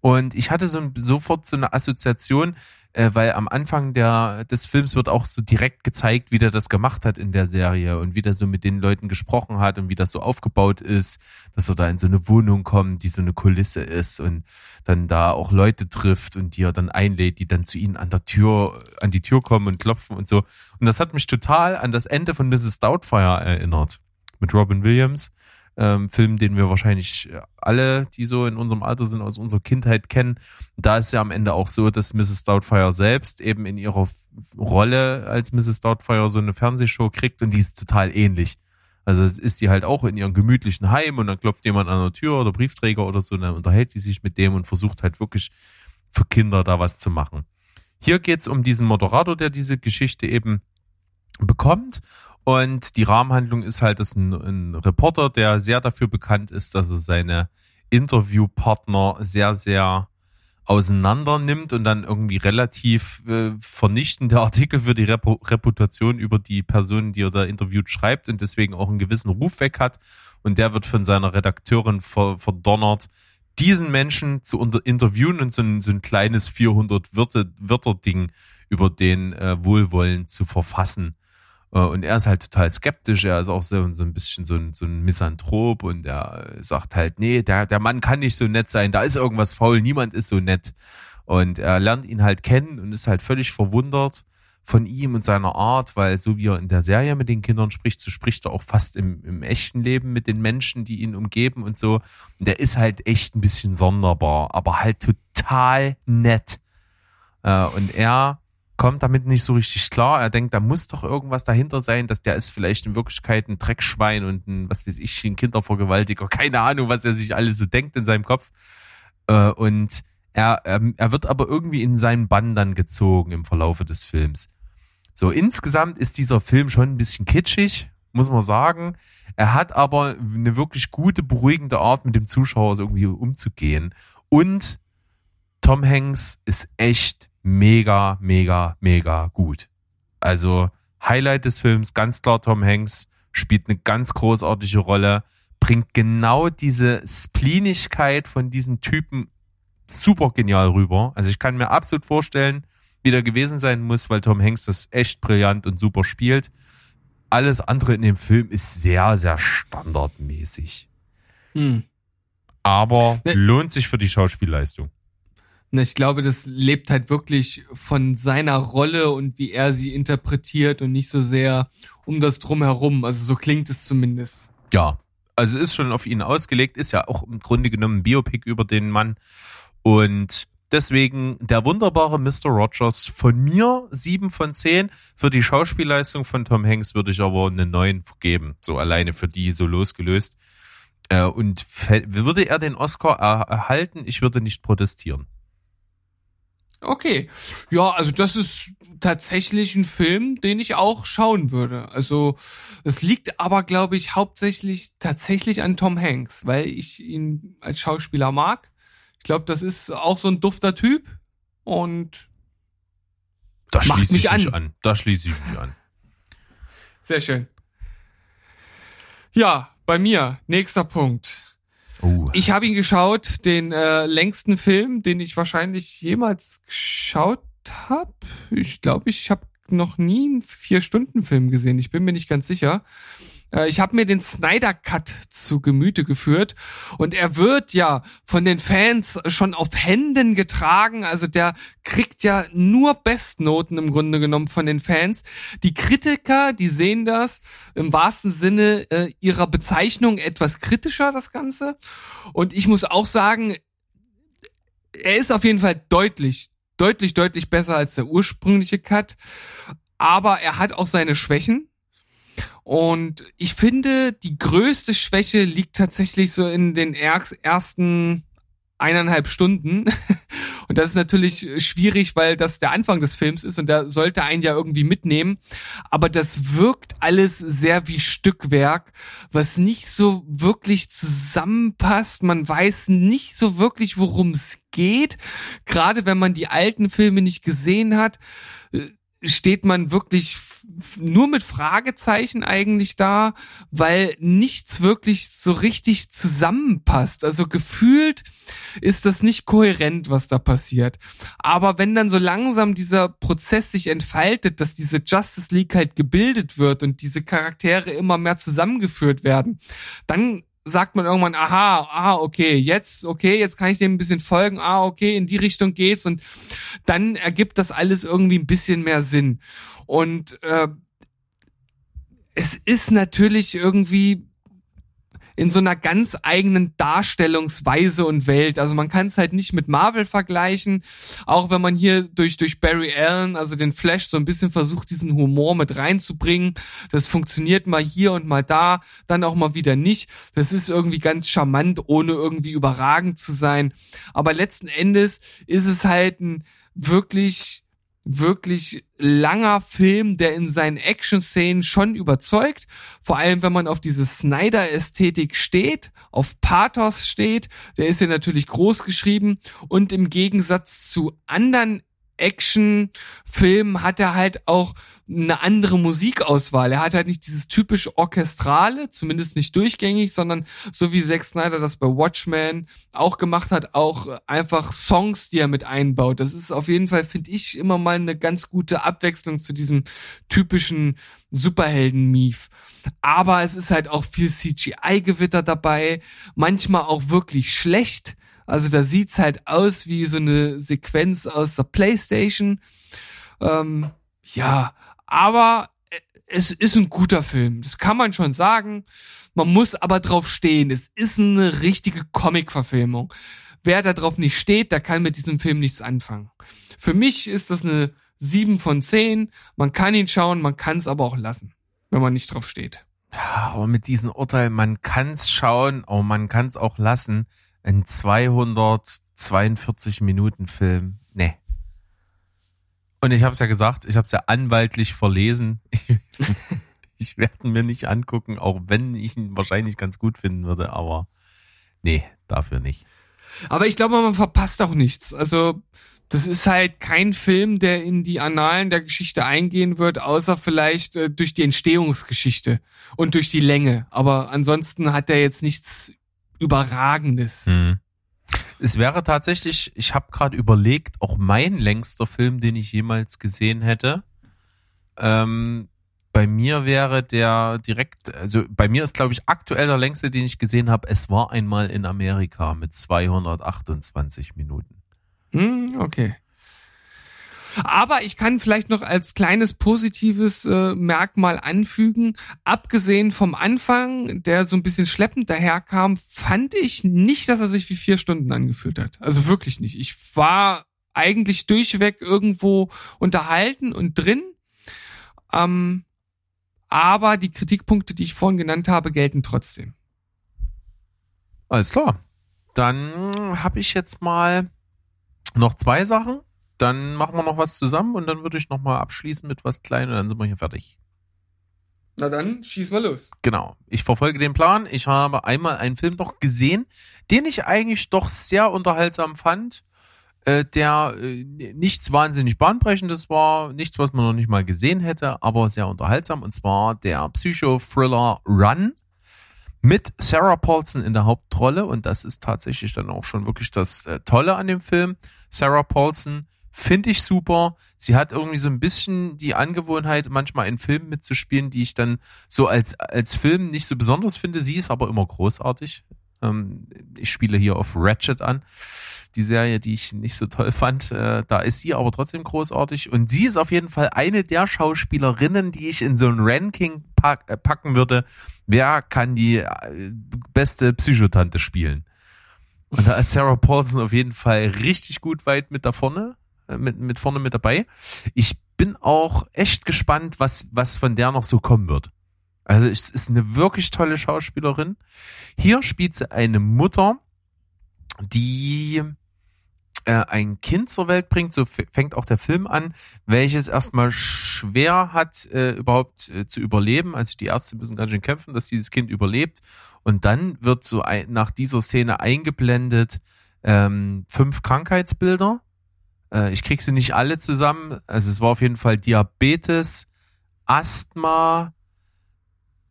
Speaker 1: Und ich hatte so sofort so eine Assoziation, äh, weil am Anfang der, des Films wird auch so direkt gezeigt, wie der das gemacht hat in der Serie und wie der so mit den Leuten gesprochen hat und wie das so aufgebaut ist, dass er da in so eine Wohnung kommt, die so eine Kulisse ist und dann da auch Leute trifft und die er dann einlädt, die dann zu ihnen an der Tür, an die Tür kommen und klopfen und so. Und das hat mich total an das Ende von Mrs. Doubtfire erinnert. Mit Robin Williams ähm, Film, den wir wahrscheinlich alle, die so in unserem Alter sind, aus unserer Kindheit kennen. Da ist ja am Ende auch so, dass Mrs. Doubtfire selbst eben in ihrer Rolle als Mrs. Doubtfire so eine Fernsehshow kriegt und die ist total ähnlich. Also es ist die halt auch in ihrem gemütlichen Heim und dann klopft jemand an der Tür oder Briefträger oder so und dann unterhält die sich mit dem und versucht halt wirklich für Kinder da was zu machen. Hier geht's um diesen Moderator, der diese Geschichte eben bekommt und die Rahmenhandlung ist halt, dass ein, ein Reporter, der sehr dafür bekannt ist, dass er seine Interviewpartner sehr, sehr auseinander nimmt und dann irgendwie relativ äh, vernichtende Artikel für die Repu Reputation über die Personen, die er da interviewt, schreibt und deswegen auch einen gewissen Ruf weg hat. Und der wird von seiner Redakteurin ver verdonnert, diesen Menschen zu interviewen und so ein, so ein kleines 400 Wörter-Ding über den äh, Wohlwollen zu verfassen. Äh, und er ist halt total skeptisch, er ist auch so, so ein bisschen so ein, so ein Misanthrop und er sagt halt, nee, der, der Mann kann nicht so nett sein, da ist irgendwas faul, niemand ist so nett. Und er lernt ihn halt kennen und ist halt völlig verwundert von ihm und seiner Art, weil so wie er in der Serie mit den Kindern spricht, so spricht er auch fast im, im echten Leben mit den Menschen, die ihn umgeben und so. Und der ist halt echt ein bisschen sonderbar, aber halt total nett. Äh, und er kommt damit nicht so richtig klar. Er denkt, da muss doch irgendwas dahinter sein, dass der ist vielleicht in Wirklichkeit ein Dreckschwein und ein, was weiß ich, ein Kindervergewaltiger. Keine Ahnung, was er sich alles so denkt in seinem Kopf. Äh, und er, er wird aber irgendwie in seinen Bann dann gezogen im Verlaufe des Films. So, insgesamt ist dieser Film schon ein bisschen kitschig, muss man sagen. Er hat aber eine wirklich gute, beruhigende Art, mit dem Zuschauer irgendwie umzugehen. Und Tom Hanks ist echt mega, mega, mega gut. Also Highlight des Films, ganz klar Tom Hanks, spielt eine ganz großartige Rolle, bringt genau diese Spleenigkeit von diesen Typen super genial rüber. Also ich kann mir absolut vorstellen, wie der gewesen sein muss, weil Tom Hanks das echt brillant und super spielt. Alles andere in dem Film ist sehr, sehr standardmäßig. Hm. Aber lohnt sich für die Schauspielleistung.
Speaker 2: Ich glaube, das lebt halt wirklich von seiner Rolle und wie er sie interpretiert und nicht so sehr um das drumherum. Also so klingt es zumindest.
Speaker 1: Ja, also ist schon auf ihn ausgelegt, ist ja auch im Grunde genommen ein Biopic über den Mann. Und deswegen der wunderbare Mr. Rogers von mir sieben von zehn. Für die Schauspielleistung von Tom Hanks würde ich aber eine neun vergeben. So alleine für die so losgelöst. Äh, und würde er den Oscar er erhalten, ich würde nicht protestieren.
Speaker 2: Okay. Ja, also das ist tatsächlich ein Film, den ich auch schauen würde. Also es liegt aber, glaube ich, hauptsächlich tatsächlich an Tom Hanks, weil ich ihn als Schauspieler mag. Ich glaube, das ist auch so ein dufter Typ und
Speaker 1: da macht mich an. an. Da schließe ich mich an.
Speaker 2: Sehr schön. Ja, bei mir, nächster Punkt. Uh. Ich habe ihn geschaut, den äh, längsten Film, den ich wahrscheinlich jemals geschaut habe. Ich glaube, ich habe noch nie einen Vier-Stunden-Film gesehen. Ich bin mir nicht ganz sicher. Äh, ich habe mir den Snyder Cut zu Gemüte geführt und er wird ja von den Fans schon auf Händen getragen. Also der kriegt ja nur Bestnoten im Grunde genommen von den Fans. Die Kritiker, die sehen das im wahrsten Sinne äh, ihrer Bezeichnung etwas kritischer, das Ganze. Und ich muss auch sagen, er ist auf jeden Fall deutlich, deutlich, deutlich besser als der ursprüngliche Cut. Aber er hat auch seine Schwächen. Und ich finde, die größte Schwäche liegt tatsächlich so in den ersten eineinhalb Stunden. Und das ist natürlich schwierig, weil das der Anfang des Films ist und der sollte einen ja irgendwie mitnehmen. Aber das wirkt alles sehr wie Stückwerk, was nicht so wirklich zusammenpasst. Man weiß nicht so wirklich, worum es geht. Gerade wenn man die alten Filme nicht gesehen hat, äh, steht man wirklich nur mit Fragezeichen eigentlich da, weil nichts wirklich so richtig zusammenpasst. Also gefühlt ist das nicht kohärent, was da passiert. Aber wenn dann so langsam dieser Prozess sich entfaltet, dass diese Justice League halt gebildet wird und diese Charaktere immer mehr zusammengeführt werden, dann sagt man irgendwann, aha, ah, okay, jetzt, okay, jetzt kann ich dem ein bisschen folgen, ah, okay, in die Richtung geht's und dann ergibt das alles irgendwie ein bisschen mehr Sinn. Und äh, es ist natürlich irgendwie in so einer ganz eigenen Darstellungsweise und Welt. Also man kann es halt nicht mit Marvel vergleichen, auch wenn man hier durch, durch Barry Allen, also den Flash, so ein bisschen versucht, diesen Humor mit reinzubringen. Das funktioniert mal hier und mal da, dann auch mal wieder nicht. Das ist irgendwie ganz charmant, ohne irgendwie überragend zu sein. Aber letzten Endes ist es halt ein wirklich wirklich langer Film, der in seinen Action-Szenen schon überzeugt. Vor allem, wenn man auf diese Snyder-Ästhetik steht, auf Pathos steht. Der ist ja natürlich groß geschrieben und im Gegensatz zu anderen Action-Film hat er halt auch eine andere Musikauswahl. Er hat halt nicht dieses typisch orchestrale, zumindest nicht durchgängig, sondern so wie Zack Snyder das bei Watchmen auch gemacht hat, auch einfach Songs, die er mit einbaut. Das ist auf jeden Fall, finde ich, immer mal eine ganz gute Abwechslung zu diesem typischen Superhelden-Mief. Aber es ist halt auch viel CGI-Gewitter dabei, manchmal auch wirklich schlecht also da sieht's halt aus wie so eine Sequenz aus der Playstation. Ähm, ja, aber es ist ein guter Film. Das kann man schon sagen. Man muss aber drauf stehen. Es ist eine richtige Comic-Verfilmung. Wer da drauf nicht steht, der kann mit diesem Film nichts anfangen. Für mich ist das eine 7 von 10. Man kann ihn schauen, man kann es aber auch lassen, wenn man nicht drauf steht.
Speaker 1: Aber mit diesem Urteil, man kann es schauen, aber man kann es auch lassen ein 242 Minuten Film. Nee. Und ich habe es ja gesagt, ich habe es ja anwaltlich verlesen. Ich, ich werde mir nicht angucken, auch wenn ich ihn wahrscheinlich ganz gut finden würde, aber nee, dafür nicht.
Speaker 2: Aber ich glaube, man verpasst auch nichts. Also das ist halt kein Film, der in die Annalen der Geschichte eingehen wird, außer vielleicht äh, durch die Entstehungsgeschichte und durch die Länge. Aber ansonsten hat er jetzt nichts Überragendes. Hm.
Speaker 1: Es wäre tatsächlich, ich habe gerade überlegt, auch mein längster Film, den ich jemals gesehen hätte. Ähm, bei mir wäre der direkt, also bei mir ist, glaube ich, aktuell der längste, den ich gesehen habe, es war einmal in Amerika mit 228 Minuten.
Speaker 2: Hm, okay. Aber ich kann vielleicht noch als kleines positives äh, Merkmal anfügen, abgesehen vom Anfang, der so ein bisschen schleppend daherkam, fand ich nicht, dass er sich wie vier Stunden angefühlt hat. Also wirklich nicht. Ich war eigentlich durchweg irgendwo unterhalten und drin. Ähm, aber die Kritikpunkte, die ich vorhin genannt habe, gelten trotzdem.
Speaker 1: Alles klar. Dann habe ich jetzt mal noch zwei Sachen. Dann machen wir noch was zusammen und dann würde ich noch mal abschließen mit was Kleinem und dann sind wir hier fertig.
Speaker 2: Na dann, schieß mal los.
Speaker 1: Genau. Ich verfolge den Plan. Ich habe einmal einen Film doch gesehen, den ich eigentlich doch sehr unterhaltsam fand. Äh, der äh, nichts wahnsinnig bahnbrechendes war, nichts, was man noch nicht mal gesehen hätte, aber sehr unterhaltsam. Und zwar der Psycho-Thriller Run mit Sarah Paulson in der Hauptrolle. Und das ist tatsächlich dann auch schon wirklich das äh, Tolle an dem Film. Sarah Paulson finde ich super. Sie hat irgendwie so ein bisschen die Angewohnheit, manchmal in Filmen mitzuspielen, die ich dann so als, als Film nicht so besonders finde. Sie ist aber immer großartig. Ähm, ich spiele hier auf Ratchet an die Serie, die ich nicht so toll fand. Äh, da ist sie aber trotzdem großartig. Und sie ist auf jeden Fall eine der Schauspielerinnen, die ich in so ein Ranking pack, äh, packen würde. Wer kann die äh, beste Psychotante spielen? Und da ist Sarah Paulson auf jeden Fall richtig gut weit mit da vorne, mit, mit vorne mit dabei. Ich bin auch echt gespannt, was, was von der noch so kommen wird. Also es ist eine wirklich tolle Schauspielerin. Hier spielt sie eine Mutter, die äh, ein Kind zur Welt bringt, so fängt auch der Film an, welches erstmal schwer hat, äh, überhaupt äh, zu überleben. Also die Ärzte müssen ganz schön kämpfen, dass dieses Kind überlebt. Und dann wird so ein, nach dieser Szene eingeblendet ähm, fünf Krankheitsbilder. Äh, ich krieg sie nicht alle zusammen. Also es war auf jeden Fall Diabetes, Asthma,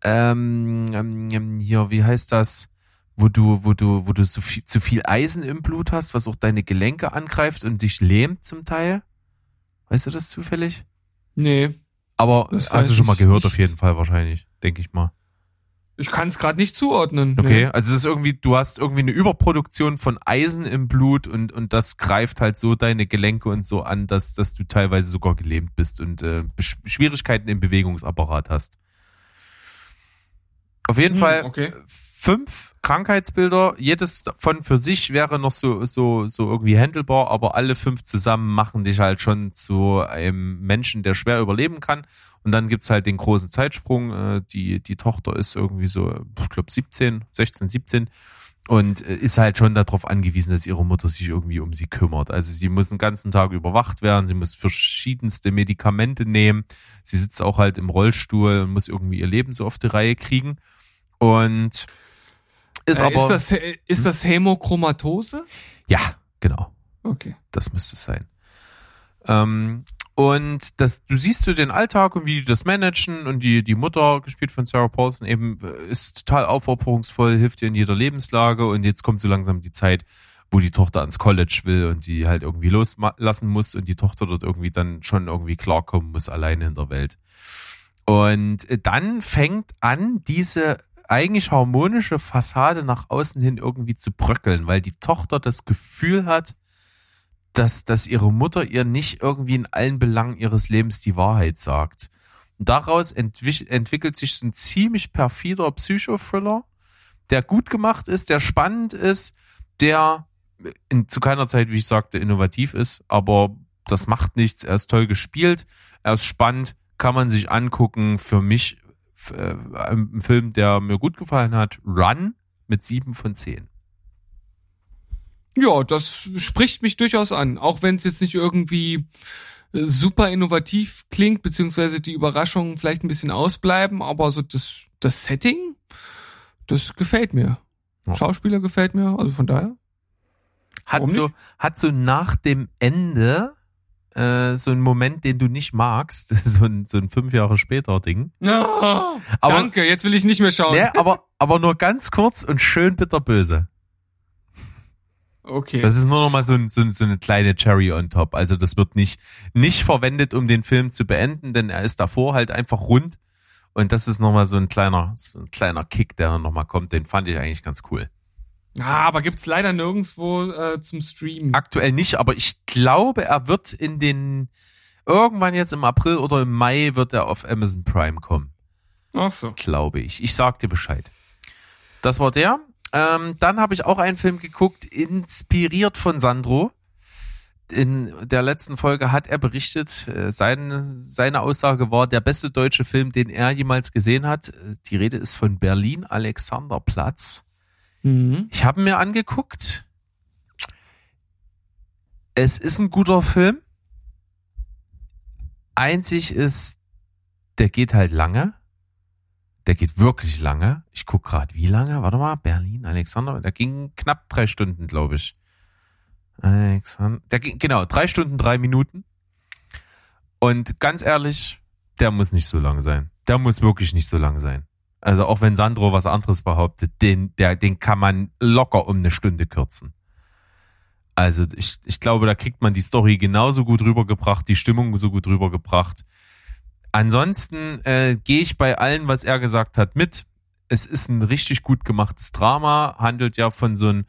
Speaker 1: ähm, ähm, hier, wie heißt das? wo du, wo du, wo du zu viel, zu viel Eisen im Blut hast, was auch deine Gelenke angreift und dich lähmt zum Teil. Weißt du das zufällig?
Speaker 2: Nee.
Speaker 1: Aber hast du schon mal gehört, auf jeden Fall wahrscheinlich, denke ich mal.
Speaker 2: Ich kann es gerade nicht zuordnen.
Speaker 1: Okay, nee. also es ist irgendwie, du hast irgendwie eine Überproduktion von Eisen im Blut und, und das greift halt so deine Gelenke und so an, dass, dass du teilweise sogar gelähmt bist und äh, Schwierigkeiten im Bewegungsapparat hast. Auf jeden hm, Fall okay. Fünf Krankheitsbilder. Jedes von für sich wäre noch so, so, so irgendwie handelbar, aber alle fünf zusammen machen dich halt schon zu einem Menschen, der schwer überleben kann. Und dann gibt's halt den großen Zeitsprung. Äh, die, die Tochter ist irgendwie so, ich glaube 17, 16, 17 und äh, ist halt schon darauf angewiesen, dass ihre Mutter sich irgendwie um sie kümmert. Also sie muss den ganzen Tag überwacht werden, sie muss verschiedenste Medikamente nehmen, sie sitzt auch halt im Rollstuhl und muss irgendwie ihr Leben so auf die Reihe kriegen. Und ist äh, aber.
Speaker 2: Ist das, ist das Hämochromatose?
Speaker 1: Ja, genau.
Speaker 2: Okay.
Speaker 1: Das müsste es sein. Ähm, und das, du siehst du den Alltag und wie die das managen und die, die Mutter, gespielt von Sarah Paulson, eben äh, ist total aufopferungsvoll, hilft ihr in jeder Lebenslage und jetzt kommt so langsam die Zeit, wo die Tochter ans College will und sie halt irgendwie loslassen muss und die Tochter dort irgendwie dann schon irgendwie klarkommen muss, alleine in der Welt. Und dann fängt an, diese eigentlich harmonische Fassade nach außen hin irgendwie zu bröckeln, weil die Tochter das Gefühl hat, dass, dass ihre Mutter ihr nicht irgendwie in allen Belangen ihres Lebens die Wahrheit sagt. Und daraus entwick entwickelt sich so ein ziemlich perfider Psychothriller, der gut gemacht ist, der spannend ist, der in, zu keiner Zeit, wie ich sagte, innovativ ist, aber das macht nichts. Er ist toll gespielt, er ist spannend, kann man sich angucken. Für mich äh, ein Film, der mir gut gefallen hat, Run mit sieben von zehn.
Speaker 2: Ja, das spricht mich durchaus an, auch wenn es jetzt nicht irgendwie äh, super innovativ klingt, beziehungsweise die Überraschungen vielleicht ein bisschen ausbleiben, aber so das, das Setting, das gefällt mir. Ja. Schauspieler gefällt mir, also von daher.
Speaker 1: Hat so, hat so nach dem Ende äh, so ein Moment, den du nicht magst, so ein, so ein fünf Jahre später Ding.
Speaker 2: Oh, aber, danke, jetzt will ich nicht mehr schauen.
Speaker 1: Ne, aber, aber nur ganz kurz und schön bitterböse.
Speaker 2: Okay.
Speaker 1: Das ist nur noch mal so, ein, so, so eine kleine Cherry on top. Also das wird nicht, nicht verwendet, um den Film zu beenden, denn er ist davor halt einfach rund. Und das ist noch mal so ein kleiner, so ein kleiner Kick, der dann noch mal kommt. Den fand ich eigentlich ganz cool.
Speaker 2: Ah, aber gibt's leider nirgendwo äh, zum Streamen.
Speaker 1: Aktuell nicht, aber ich glaube, er wird in den irgendwann jetzt im April oder im Mai wird er auf Amazon Prime kommen.
Speaker 2: Ach so.
Speaker 1: Glaube ich. Ich sag dir Bescheid. Das war der. Ähm, dann habe ich auch einen Film geguckt, inspiriert von Sandro. In der letzten Folge hat er berichtet, äh, seine, seine Aussage war der beste deutsche Film, den er jemals gesehen hat. Die Rede ist von Berlin Alexanderplatz. Mhm. Ich habe mir angeguckt. Es ist ein guter Film. Einzig ist, der geht halt lange. Der geht wirklich lange. Ich guck gerade, wie lange? Warte mal, Berlin, Alexander. Der ging knapp drei Stunden, glaube ich. Alexander. Der ging, genau, drei Stunden, drei Minuten. Und ganz ehrlich, der muss nicht so lang sein. Der muss wirklich nicht so lang sein. Also auch wenn Sandro was anderes behauptet, den, der, den kann man locker um eine Stunde kürzen. Also ich, ich glaube, da kriegt man die Story genauso gut rübergebracht, die Stimmung so gut rübergebracht. Ansonsten äh, gehe ich bei allen, was er gesagt hat, mit. Es ist ein richtig gut gemachtes Drama, handelt ja von so einem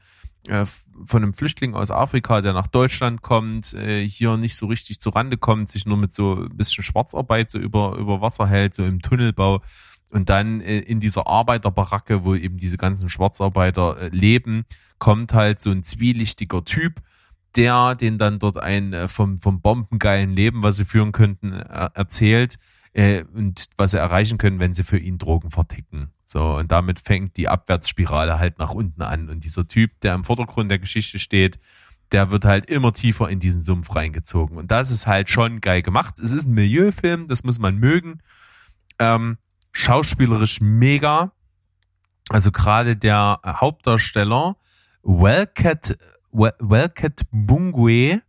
Speaker 1: äh, von einem Flüchtling aus Afrika, der nach Deutschland kommt, äh, hier nicht so richtig zu Rande kommt, sich nur mit so ein bisschen Schwarzarbeit so über, über Wasser hält, so im Tunnelbau und dann äh, in dieser Arbeiterbaracke, wo eben diese ganzen Schwarzarbeiter äh, leben, kommt halt so ein zwielichtiger Typ, der den dann dort ein äh, vom, vom bombengeilen Leben, was sie führen könnten, äh, erzählt äh, und was sie erreichen können, wenn sie für ihn Drogen verticken. So, und damit fängt die Abwärtsspirale halt nach unten an. Und dieser Typ, der im Vordergrund der Geschichte steht, der wird halt immer tiefer in diesen Sumpf reingezogen. Und das ist halt schon geil gemacht. Es ist ein Milieufilm, das muss man mögen. Ähm, schauspielerisch mega. Also gerade der Hauptdarsteller, Wellcat, Wellcat Bungwe,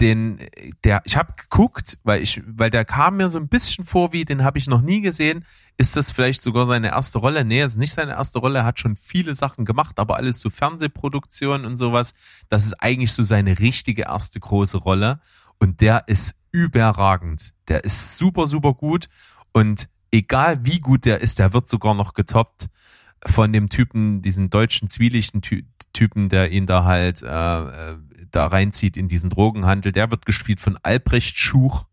Speaker 1: den, der, ich habe geguckt, weil ich, weil der kam mir so ein bisschen vor, wie den habe ich noch nie gesehen. Ist das vielleicht sogar seine erste Rolle? Nee, ist nicht seine erste Rolle. Er hat schon viele Sachen gemacht, aber alles so Fernsehproduktionen und sowas. Das ist eigentlich so seine richtige erste große Rolle. Und der ist überragend. Der ist super, super gut. Und egal wie gut der ist, der wird sogar noch getoppt von dem Typen, diesen deutschen zwielichten Typen, der ihn da halt äh, äh da reinzieht in diesen Drogenhandel. Der wird gespielt von Albrecht Schuch.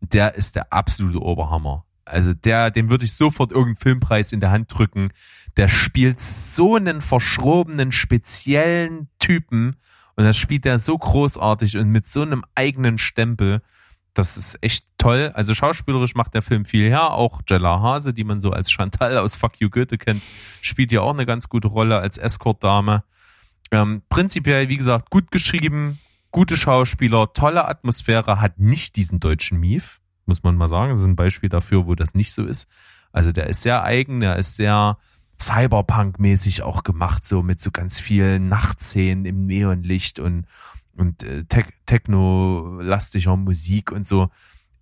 Speaker 1: Der ist der absolute Oberhammer. Also der, dem würde ich sofort irgendeinen Filmpreis in der Hand drücken. Der spielt so einen verschrobenen, speziellen Typen und das spielt er so großartig und mit so einem eigenen Stempel. Das ist echt toll. Also schauspielerisch macht der Film viel her. Auch Jella Hase, die man so als Chantal aus Fuck You Goethe kennt, spielt ja auch eine ganz gute Rolle als Escort-Dame. Ähm, prinzipiell, wie gesagt, gut geschrieben, gute Schauspieler, tolle Atmosphäre, hat nicht diesen deutschen Mief, muss man mal sagen. Das ist ein Beispiel dafür, wo das nicht so ist. Also der ist sehr eigen, der ist sehr Cyberpunk-mäßig auch gemacht, so mit so ganz vielen Nachtszenen im Neonlicht und, und äh, Te Techno-lastischer Musik und so.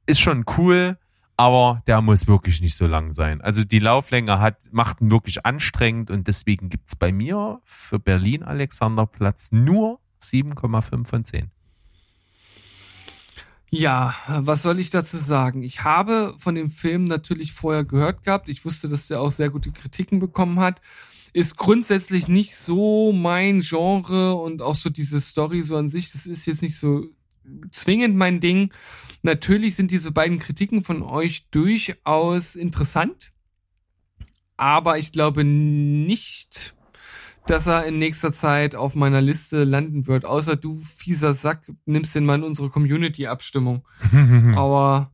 Speaker 1: Ist schon cool, aber der muss wirklich nicht so lang sein. Also die Lauflänge hat, macht ihn wirklich anstrengend und deswegen gibt's bei mir für Berlin Alexanderplatz nur 7,5 von 10.
Speaker 2: Ja, was soll ich dazu sagen? Ich habe von dem Film natürlich vorher gehört gehabt. Ich wusste, dass der auch sehr gute Kritiken bekommen hat. Ist grundsätzlich nicht so mein Genre und auch so diese Story so an sich. Das ist jetzt nicht so zwingend mein Ding. Natürlich sind diese beiden Kritiken von euch durchaus interessant, aber ich glaube nicht, dass er in nächster Zeit auf meiner Liste landen wird. Außer du, fieser Sack, nimmst den mal in unsere Community-Abstimmung. aber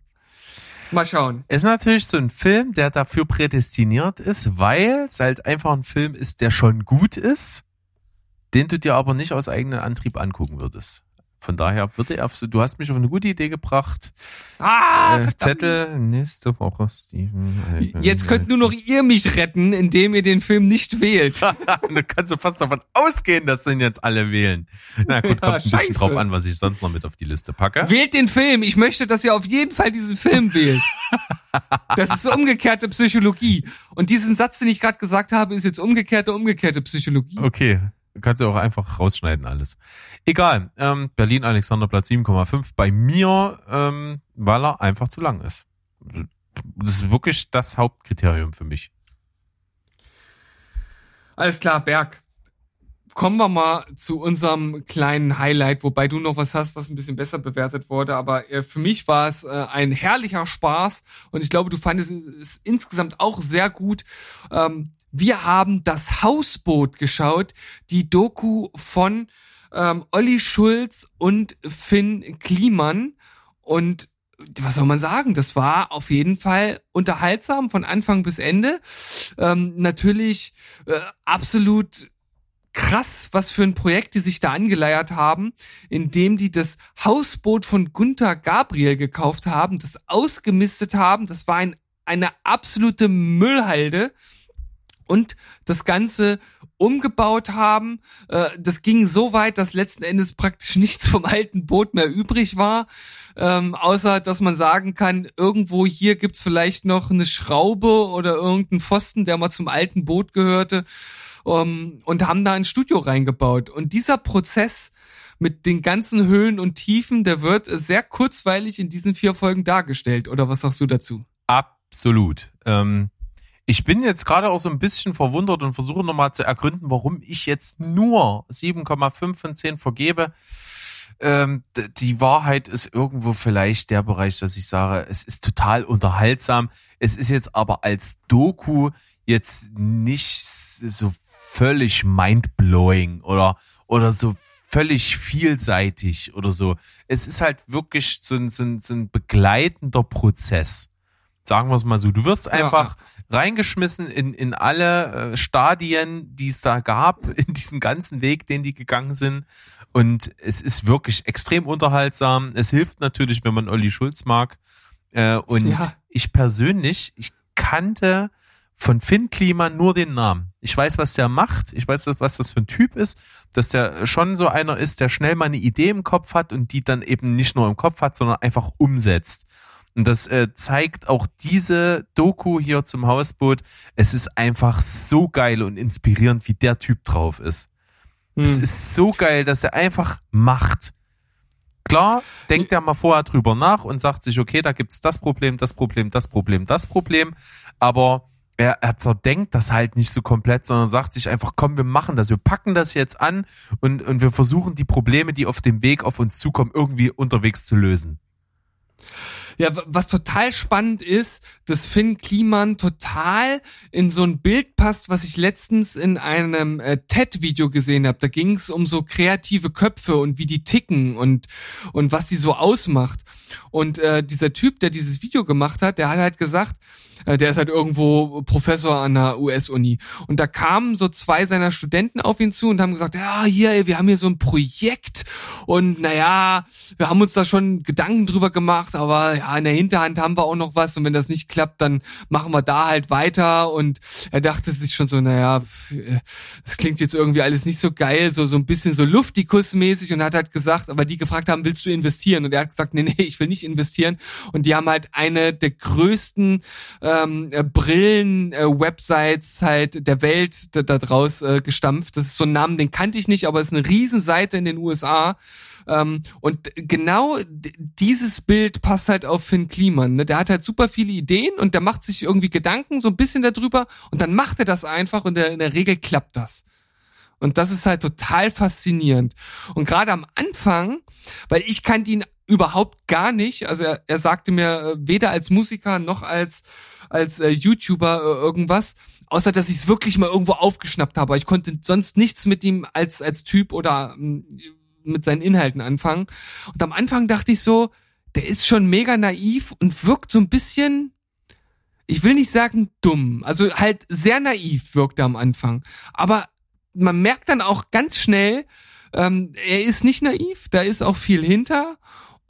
Speaker 2: mal schauen.
Speaker 1: Ist natürlich so ein Film, der dafür prädestiniert ist, weil es halt einfach ein Film ist, der schon gut ist, den du dir aber nicht aus eigenem Antrieb angucken würdest. Von daher würde er, du hast mich auf eine gute Idee gebracht.
Speaker 2: Ah,
Speaker 1: äh, Zettel, nächste Woche, Steven.
Speaker 2: Jetzt könnt nur noch ihr mich retten, indem ihr den Film nicht wählt.
Speaker 1: du kannst du fast davon ausgehen, dass den jetzt alle wählen. Na gut, kommt ein bisschen drauf an, was ich sonst noch mit auf die Liste packe.
Speaker 2: Wählt den Film. Ich möchte, dass ihr auf jeden Fall diesen Film wählt. Das ist umgekehrte Psychologie. Und diesen Satz, den ich gerade gesagt habe, ist jetzt umgekehrte, umgekehrte Psychologie.
Speaker 1: Okay. Kannst du auch einfach rausschneiden alles. Egal. Ähm, Berlin Alexanderplatz 7,5 bei mir, ähm, weil er einfach zu lang ist. Das ist wirklich das Hauptkriterium für mich.
Speaker 2: Alles klar, Berg. Kommen wir mal zu unserem kleinen Highlight, wobei du noch was hast, was ein bisschen besser bewertet wurde. Aber äh, für mich war es äh, ein herrlicher Spaß und ich glaube, du fandest es insgesamt auch sehr gut. Ähm, wir haben das Hausboot geschaut, die Doku von ähm, Olli Schulz und Finn Kliman. Und was soll man sagen? Das war auf jeden Fall unterhaltsam von Anfang bis Ende. Ähm, natürlich äh, absolut krass, was für ein Projekt die sich da angeleiert haben, indem die das Hausboot von Gunther Gabriel gekauft haben, das ausgemistet haben. Das war ein, eine absolute Müllhalde und das Ganze umgebaut haben. Äh, das ging so weit, dass letzten Endes praktisch nichts vom alten Boot mehr übrig war, ähm, außer dass man sagen kann, irgendwo hier gibt's vielleicht noch eine Schraube oder irgendeinen Pfosten, der mal zum alten Boot gehörte um, und haben da ein Studio reingebaut. Und dieser Prozess mit den ganzen Höhen und Tiefen, der wird sehr kurzweilig in diesen vier Folgen dargestellt. Oder was sagst du dazu?
Speaker 1: Absolut. Ähm, ich bin jetzt gerade auch so ein bisschen verwundert und versuche nochmal zu ergründen, warum ich jetzt nur 7,5 von 10 vergebe. Ähm, die Wahrheit ist irgendwo vielleicht der Bereich, dass ich sage, es ist total unterhaltsam. Es ist jetzt aber als Doku jetzt nicht so völlig mindblowing oder, oder so völlig vielseitig oder so. Es ist halt wirklich so ein, so ein, so ein begleitender Prozess. Sagen wir es mal so. Du wirst einfach ja. reingeschmissen in, in alle äh, Stadien, die es da gab, in diesen ganzen Weg, den die gegangen sind. Und es ist wirklich extrem unterhaltsam. Es hilft natürlich, wenn man Olli Schulz mag. Äh, und ja. ich persönlich, ich kannte von Finn Kliman nur den Namen. Ich weiß, was der macht. Ich weiß, was das für ein Typ ist, dass der schon so einer ist, der schnell mal eine Idee im Kopf hat und die dann eben nicht nur im Kopf hat, sondern einfach umsetzt. Und das äh, zeigt auch diese Doku hier zum Hausboot. Es ist einfach so geil und inspirierend, wie der Typ drauf ist. Hm. Es ist so geil, dass er einfach macht. Klar, denkt er mal vorher drüber nach und sagt sich, okay, da gibt's das Problem, das Problem, das Problem, das Problem. Aber er, er zerdenkt das halt nicht so komplett, sondern sagt sich einfach, komm, wir machen das, wir packen das jetzt an und, und wir versuchen die Probleme, die auf dem Weg auf uns zukommen, irgendwie unterwegs zu lösen.
Speaker 2: Ja, was total spannend ist, dass Finn Kliman total in so ein Bild passt, was ich letztens in einem äh, TED-Video gesehen habe. Da ging es um so kreative Köpfe und wie die ticken und und was sie so ausmacht. Und äh, dieser Typ, der dieses Video gemacht hat, der hat halt gesagt, der ist halt irgendwo Professor an der US-Uni. Und da kamen so zwei seiner Studenten auf ihn zu und haben gesagt, ja, hier, wir haben hier so ein Projekt und naja, wir haben uns da schon Gedanken drüber gemacht, aber ja, in der Hinterhand haben wir auch noch was und wenn das nicht klappt, dann machen wir da halt weiter und er dachte sich schon so, naja, das klingt jetzt irgendwie alles nicht so geil, so, so ein bisschen so luftikusmäßig und hat halt gesagt, aber die gefragt haben, willst du investieren? Und er hat gesagt, nee, nee, ich will nicht investieren und die haben halt eine der größten äh, ähm, äh, Brillen-Websites äh, halt der Welt da, da draus äh, gestampft. Das ist so ein Namen, den kannte ich nicht, aber es ist eine Riesenseite in den USA. Ähm, und genau dieses Bild passt halt auf Finn Kliman. Ne? Der hat halt super viele Ideen und der macht sich irgendwie Gedanken so ein bisschen darüber und dann macht er das einfach und der, in der Regel klappt das. Und das ist halt total faszinierend. Und gerade am Anfang, weil ich kannte ihn überhaupt gar nicht, also er, er sagte mir äh, weder als Musiker noch als als äh, YouTuber äh, irgendwas, außer dass ich es wirklich mal irgendwo aufgeschnappt habe. Ich konnte sonst nichts mit ihm als als Typ oder äh, mit seinen Inhalten anfangen. Und am Anfang dachte ich so, der ist schon mega naiv und wirkt so ein bisschen ich will nicht sagen dumm, also halt sehr naiv wirkt er am Anfang. Aber man merkt dann auch ganz schnell, ähm, er ist nicht naiv, da ist auch viel hinter.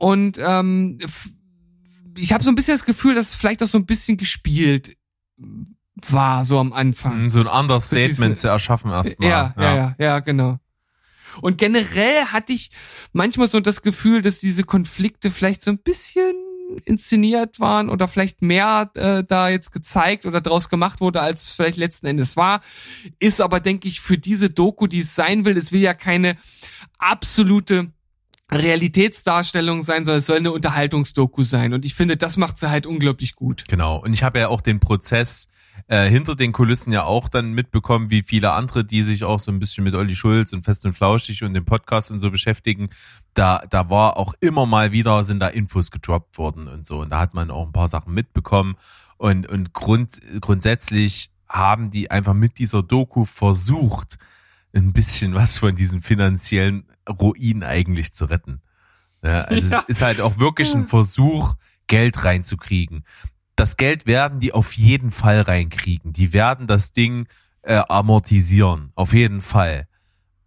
Speaker 2: Und ähm, ich habe so ein bisschen das Gefühl, dass vielleicht auch so ein bisschen gespielt war, so am Anfang.
Speaker 1: So ein Understatement so zu erschaffen erstmal.
Speaker 2: Ja, ja, ja, ja, genau. Und generell hatte ich manchmal so das Gefühl, dass diese Konflikte vielleicht so ein bisschen inszeniert waren oder vielleicht mehr äh, da jetzt gezeigt oder draus gemacht wurde, als vielleicht letzten Endes war. Ist aber, denke ich, für diese Doku, die es sein will, es will ja keine absolute Realitätsdarstellung sein soll, es soll eine Unterhaltungsdoku sein. Und ich finde, das macht sie halt unglaublich gut.
Speaker 1: Genau. Und ich habe ja auch den Prozess äh, hinter den Kulissen ja auch dann mitbekommen, wie viele andere, die sich auch so ein bisschen mit Olli Schulz und Fest und Flauschig und dem Podcast und so beschäftigen, da, da war auch immer mal wieder, sind da Infos gedroppt worden und so. Und da hat man auch ein paar Sachen mitbekommen. Und, und grund, grundsätzlich haben die einfach mit dieser Doku versucht, ein bisschen was von diesem finanziellen Ruin eigentlich zu retten. Ja, also ja. es ist halt auch wirklich ein Versuch, Geld reinzukriegen. Das Geld werden die auf jeden Fall reinkriegen. Die werden das Ding äh, amortisieren, auf jeden Fall.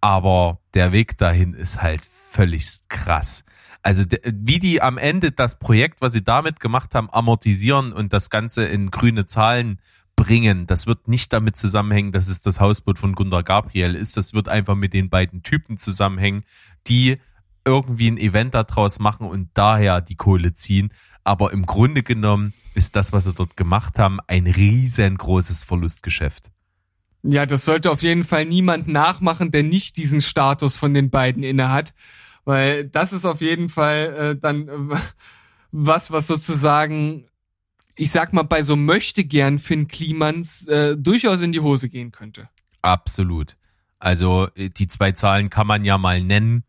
Speaker 1: Aber der Weg dahin ist halt völlig krass. Also wie die am Ende das Projekt, was sie damit gemacht haben, amortisieren und das Ganze in grüne Zahlen bringen, das wird nicht damit zusammenhängen, dass es das Hausboot von Gundar Gabriel ist. Das wird einfach mit den beiden Typen zusammenhängen, die irgendwie ein Event daraus machen und daher die Kohle ziehen. Aber im Grunde genommen ist das, was sie dort gemacht haben, ein riesengroßes Verlustgeschäft.
Speaker 2: Ja, das sollte auf jeden Fall niemand nachmachen, der nicht diesen Status von den beiden innehat, weil das ist auf jeden Fall äh, dann äh, was, was sozusagen, ich sag mal, bei so möchte gern Finn Klimans äh, durchaus in die Hose gehen könnte.
Speaker 1: Absolut. Also äh, die zwei Zahlen kann man ja mal nennen.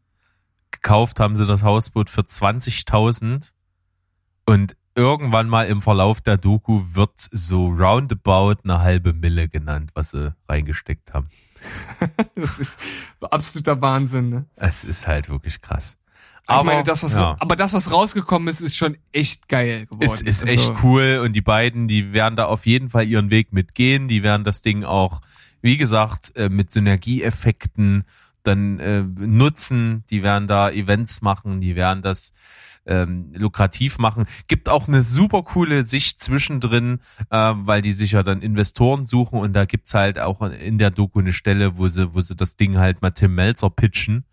Speaker 1: Gekauft haben sie das Hausboot für 20.000 und irgendwann mal im Verlauf der Doku wird so roundabout eine halbe Mille genannt, was sie reingesteckt haben.
Speaker 2: das ist absoluter Wahnsinn. Ne?
Speaker 1: Es ist halt wirklich krass.
Speaker 2: Aber, ich meine, das, was, ja. aber das, was rausgekommen ist, ist schon echt geil geworden.
Speaker 1: Es ist also, echt cool und die beiden, die werden da auf jeden Fall ihren Weg mitgehen. Die werden das Ding auch, wie gesagt, äh, mit Synergieeffekten dann äh, nutzen. Die werden da Events machen, die werden das ähm, lukrativ machen. Gibt auch eine super coole Sicht zwischendrin, äh, weil die sich ja dann Investoren suchen und da gibt's halt auch in der Doku eine Stelle, wo sie, wo sie das Ding halt mal Tim Melzer pitchen.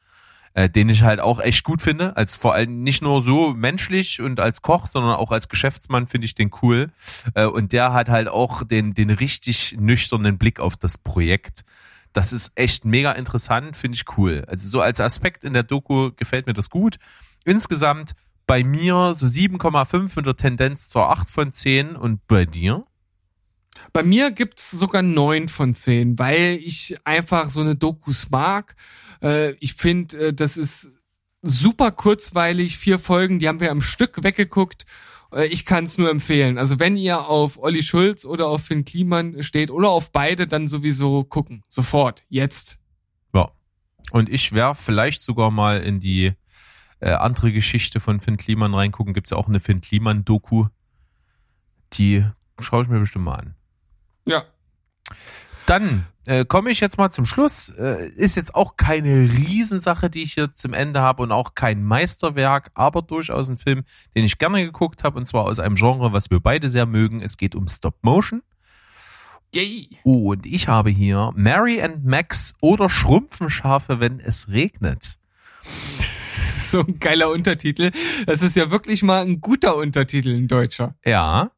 Speaker 1: Äh, den ich halt auch echt gut finde, als vor allem nicht nur so menschlich und als Koch, sondern auch als Geschäftsmann finde ich den cool. Äh, und der hat halt auch den, den richtig nüchternen Blick auf das Projekt. Das ist echt mega interessant, finde ich cool. Also so als Aspekt in der Doku gefällt mir das gut. Insgesamt bei mir so 7,5 mit der Tendenz zur 8 von 10 und bei dir?
Speaker 2: Bei mir gibt's sogar 9 von 10, weil ich einfach so eine Dokus mag. Äh, ich finde, äh, das ist super kurzweilig, vier Folgen, die haben wir am Stück weggeguckt. Äh, ich kann es nur empfehlen. Also wenn ihr auf Olli Schulz oder auf Finn Kliman steht oder auf beide, dann sowieso gucken. Sofort. Jetzt.
Speaker 1: Ja. Und ich werf vielleicht sogar mal in die äh, andere Geschichte von Finn Kliman reingucken, gibt es auch eine Finn Kliman-Doku. Die schaue ich mir bestimmt mal an.
Speaker 2: Ja.
Speaker 1: Dann äh, komme ich jetzt mal zum Schluss. Äh, ist jetzt auch keine Riesensache, die ich hier zum Ende habe und auch kein Meisterwerk, aber durchaus ein Film, den ich gerne geguckt habe und zwar aus einem Genre, was wir beide sehr mögen. Es geht um Stop Motion. Yay. und ich habe hier Mary and Max oder Schrumpfenschafe, wenn es regnet
Speaker 2: so ein geiler Untertitel. Das ist ja wirklich mal ein guter Untertitel, ein deutscher.
Speaker 1: Ja.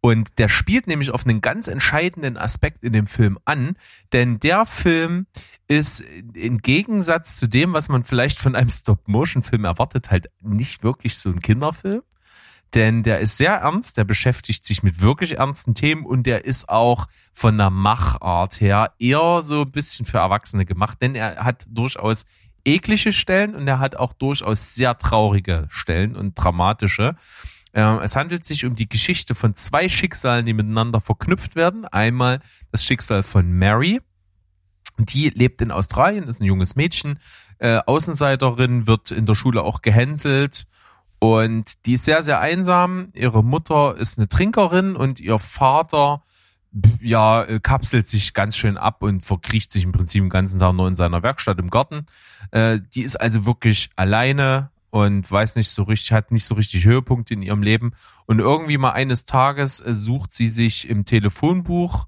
Speaker 1: Und der spielt nämlich auf einen ganz entscheidenden Aspekt in dem Film an, denn der Film ist im Gegensatz zu dem, was man vielleicht von einem Stop-Motion-Film erwartet, halt nicht wirklich so ein Kinderfilm. Denn der ist sehr ernst, der beschäftigt sich mit wirklich ernsten Themen und der ist auch von der Machart her eher so ein bisschen für Erwachsene gemacht, denn er hat durchaus eklige Stellen und er hat auch durchaus sehr traurige Stellen und dramatische. Ähm, es handelt sich um die Geschichte von zwei Schicksalen, die miteinander verknüpft werden. Einmal das Schicksal von Mary. Die lebt in Australien, ist ein junges Mädchen, äh, Außenseiterin, wird in der Schule auch gehänselt und die ist sehr, sehr einsam. Ihre Mutter ist eine Trinkerin und ihr Vater ja, äh, kapselt sich ganz schön ab und verkriecht sich im Prinzip den ganzen Tag nur in seiner Werkstatt im Garten. Äh, die ist also wirklich alleine und weiß nicht so richtig, hat nicht so richtig Höhepunkte in ihrem Leben. Und irgendwie mal eines Tages äh, sucht sie sich im Telefonbuch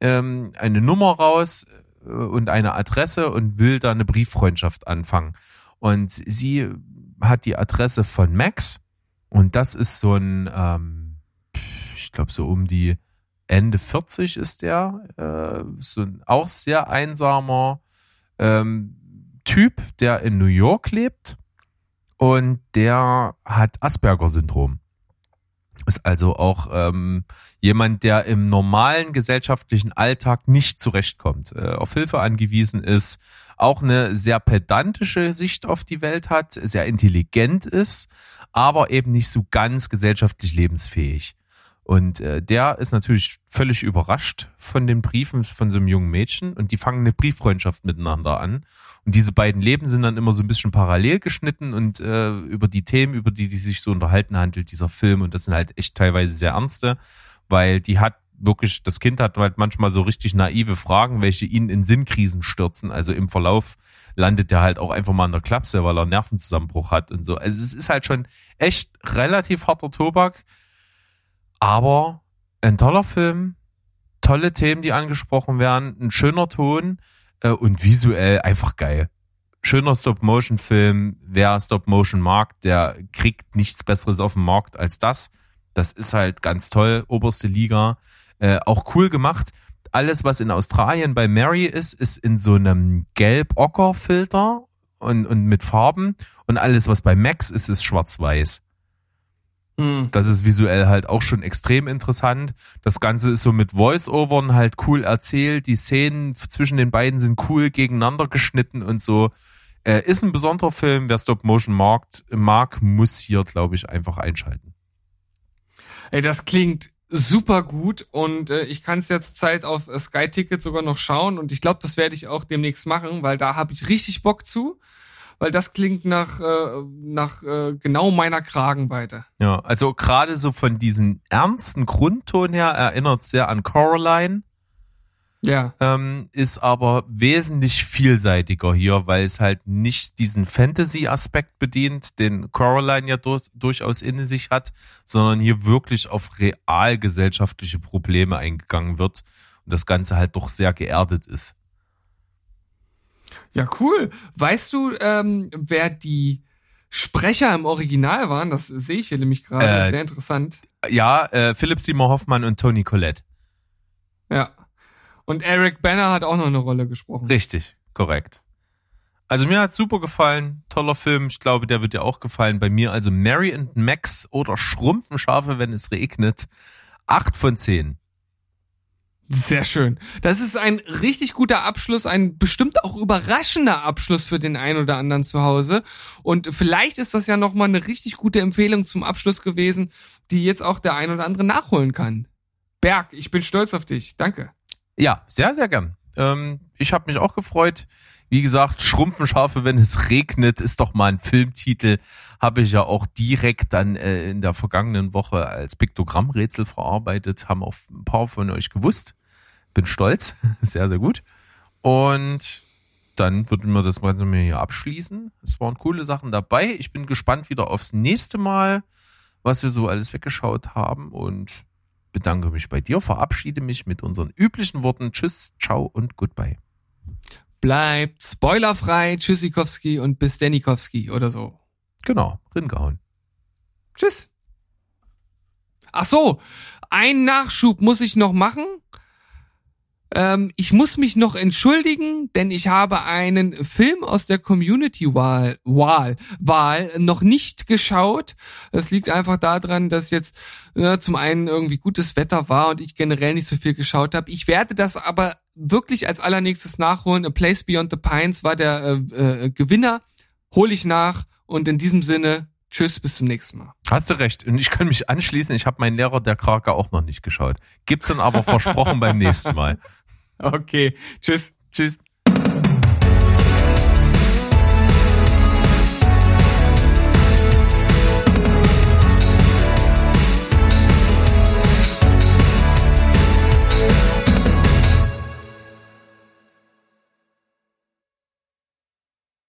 Speaker 1: ähm, eine Nummer raus äh, und eine Adresse und will da eine Brieffreundschaft anfangen. Und sie hat die Adresse von Max und das ist so ein, ähm, ich glaube so um die Ende 40 ist der, äh, so ein auch sehr einsamer ähm, Typ, der in New York lebt und der hat Asperger-Syndrom. Ist also auch ähm, jemand, der im normalen gesellschaftlichen Alltag nicht zurechtkommt, äh, auf Hilfe angewiesen ist, auch eine sehr pedantische Sicht auf die Welt hat, sehr intelligent ist, aber eben nicht so ganz gesellschaftlich lebensfähig. Und äh, der ist natürlich völlig überrascht von den Briefen von so einem jungen Mädchen und die fangen eine Brieffreundschaft miteinander an. Und diese beiden Leben sind dann immer so ein bisschen parallel geschnitten und äh, über die Themen, über die die sich so unterhalten, handelt dieser Film. Und das sind halt echt teilweise sehr ernste, weil die hat wirklich, das Kind hat halt manchmal so richtig naive Fragen, welche ihn in Sinnkrisen stürzen. Also im Verlauf landet er halt auch einfach mal in der Klapse, weil er einen Nervenzusammenbruch hat und so. Also es ist halt schon echt relativ harter Tobak aber ein toller Film, tolle Themen, die angesprochen werden, ein schöner Ton äh, und visuell einfach geil. Schöner Stop-Motion-Film. Wer Stop-Motion mag, der kriegt nichts Besseres auf dem Markt als das. Das ist halt ganz toll, oberste Liga. Äh, auch cool gemacht. Alles, was in Australien bei Mary ist, ist in so einem gelb-ocker-Filter und, und mit Farben. Und alles, was bei Max ist, ist schwarz-weiß. Mhm. Das ist visuell halt auch schon extrem interessant. Das Ganze ist so mit Voice-Overn halt cool erzählt. Die Szenen zwischen den beiden sind cool gegeneinander geschnitten und so. Äh, ist ein besonderer Film. Wer Stop Motion mag, mag muss hier, glaube ich, einfach einschalten.
Speaker 2: Ey, das klingt super gut und äh, ich kann es jetzt Zeit auf Sky Ticket sogar noch schauen und ich glaube, das werde ich auch demnächst machen, weil da habe ich richtig Bock zu weil das klingt nach, äh, nach äh, genau meiner Kragenweite.
Speaker 1: Ja, also gerade so von diesem ernsten Grundton her erinnert es sehr an Coraline.
Speaker 2: Ja.
Speaker 1: Ähm, ist aber wesentlich vielseitiger hier, weil es halt nicht diesen Fantasy-Aspekt bedient, den Coraline ja durch, durchaus in sich hat, sondern hier wirklich auf realgesellschaftliche Probleme eingegangen wird und das Ganze halt doch sehr geerdet ist.
Speaker 2: Ja, cool. Weißt du, ähm, wer die Sprecher im Original waren? Das sehe ich hier nämlich gerade. Äh, Sehr interessant.
Speaker 1: Ja, äh, Philipp Simon Hoffmann und Tony Collette.
Speaker 2: Ja. Und Eric Banner hat auch noch eine Rolle gesprochen.
Speaker 1: Richtig, korrekt. Also mir hat super gefallen, toller Film. Ich glaube, der wird dir auch gefallen. Bei mir also Mary and Max oder Schrumpfenschafe, wenn es regnet. Acht von zehn.
Speaker 2: Sehr schön. Das ist ein richtig guter Abschluss, ein bestimmt auch überraschender Abschluss für den einen oder anderen zu Hause. Und vielleicht ist das ja nochmal eine richtig gute Empfehlung zum Abschluss gewesen, die jetzt auch der ein oder andere nachholen kann. Berg, ich bin stolz auf dich. Danke.
Speaker 1: Ja, sehr, sehr gern. Ähm, ich habe mich auch gefreut. Wie gesagt, Schrumpfenschafe, wenn es regnet, ist doch mal ein Filmtitel. Habe ich ja auch direkt dann äh, in der vergangenen Woche als Piktogrammrätsel verarbeitet. Haben auch ein paar von euch gewusst. Bin stolz. sehr, sehr gut. Und dann würden wir das Ganze mir hier abschließen. Es waren coole Sachen dabei. Ich bin gespannt wieder aufs nächste Mal, was wir so alles weggeschaut haben und bedanke mich bei dir, verabschiede mich mit unseren üblichen Worten. Tschüss, ciao und goodbye
Speaker 2: bleibt spoilerfrei. Tschüssikowski und bis Denikowski oder so.
Speaker 1: Genau, ringehauen.
Speaker 2: Tschüss. Ach so, ein Nachschub muss ich noch machen. Ähm, ich muss mich noch entschuldigen, denn ich habe einen Film aus der Community-Wahl Wahl, Wahl noch nicht geschaut. Das liegt einfach daran, dass jetzt äh, zum einen irgendwie gutes Wetter war und ich generell nicht so viel geschaut habe. Ich werde das aber wirklich als allernächstes nachholen. A Place Beyond the Pines war der äh, äh, Gewinner. Hole ich nach und in diesem Sinne Tschüss, bis zum nächsten Mal.
Speaker 1: Hast du recht. Und ich kann mich anschließen. Ich habe meinen Lehrer der Krake auch noch nicht geschaut. Gibt's dann aber versprochen beim nächsten Mal.
Speaker 2: Okay. Tschüss. Tschüss.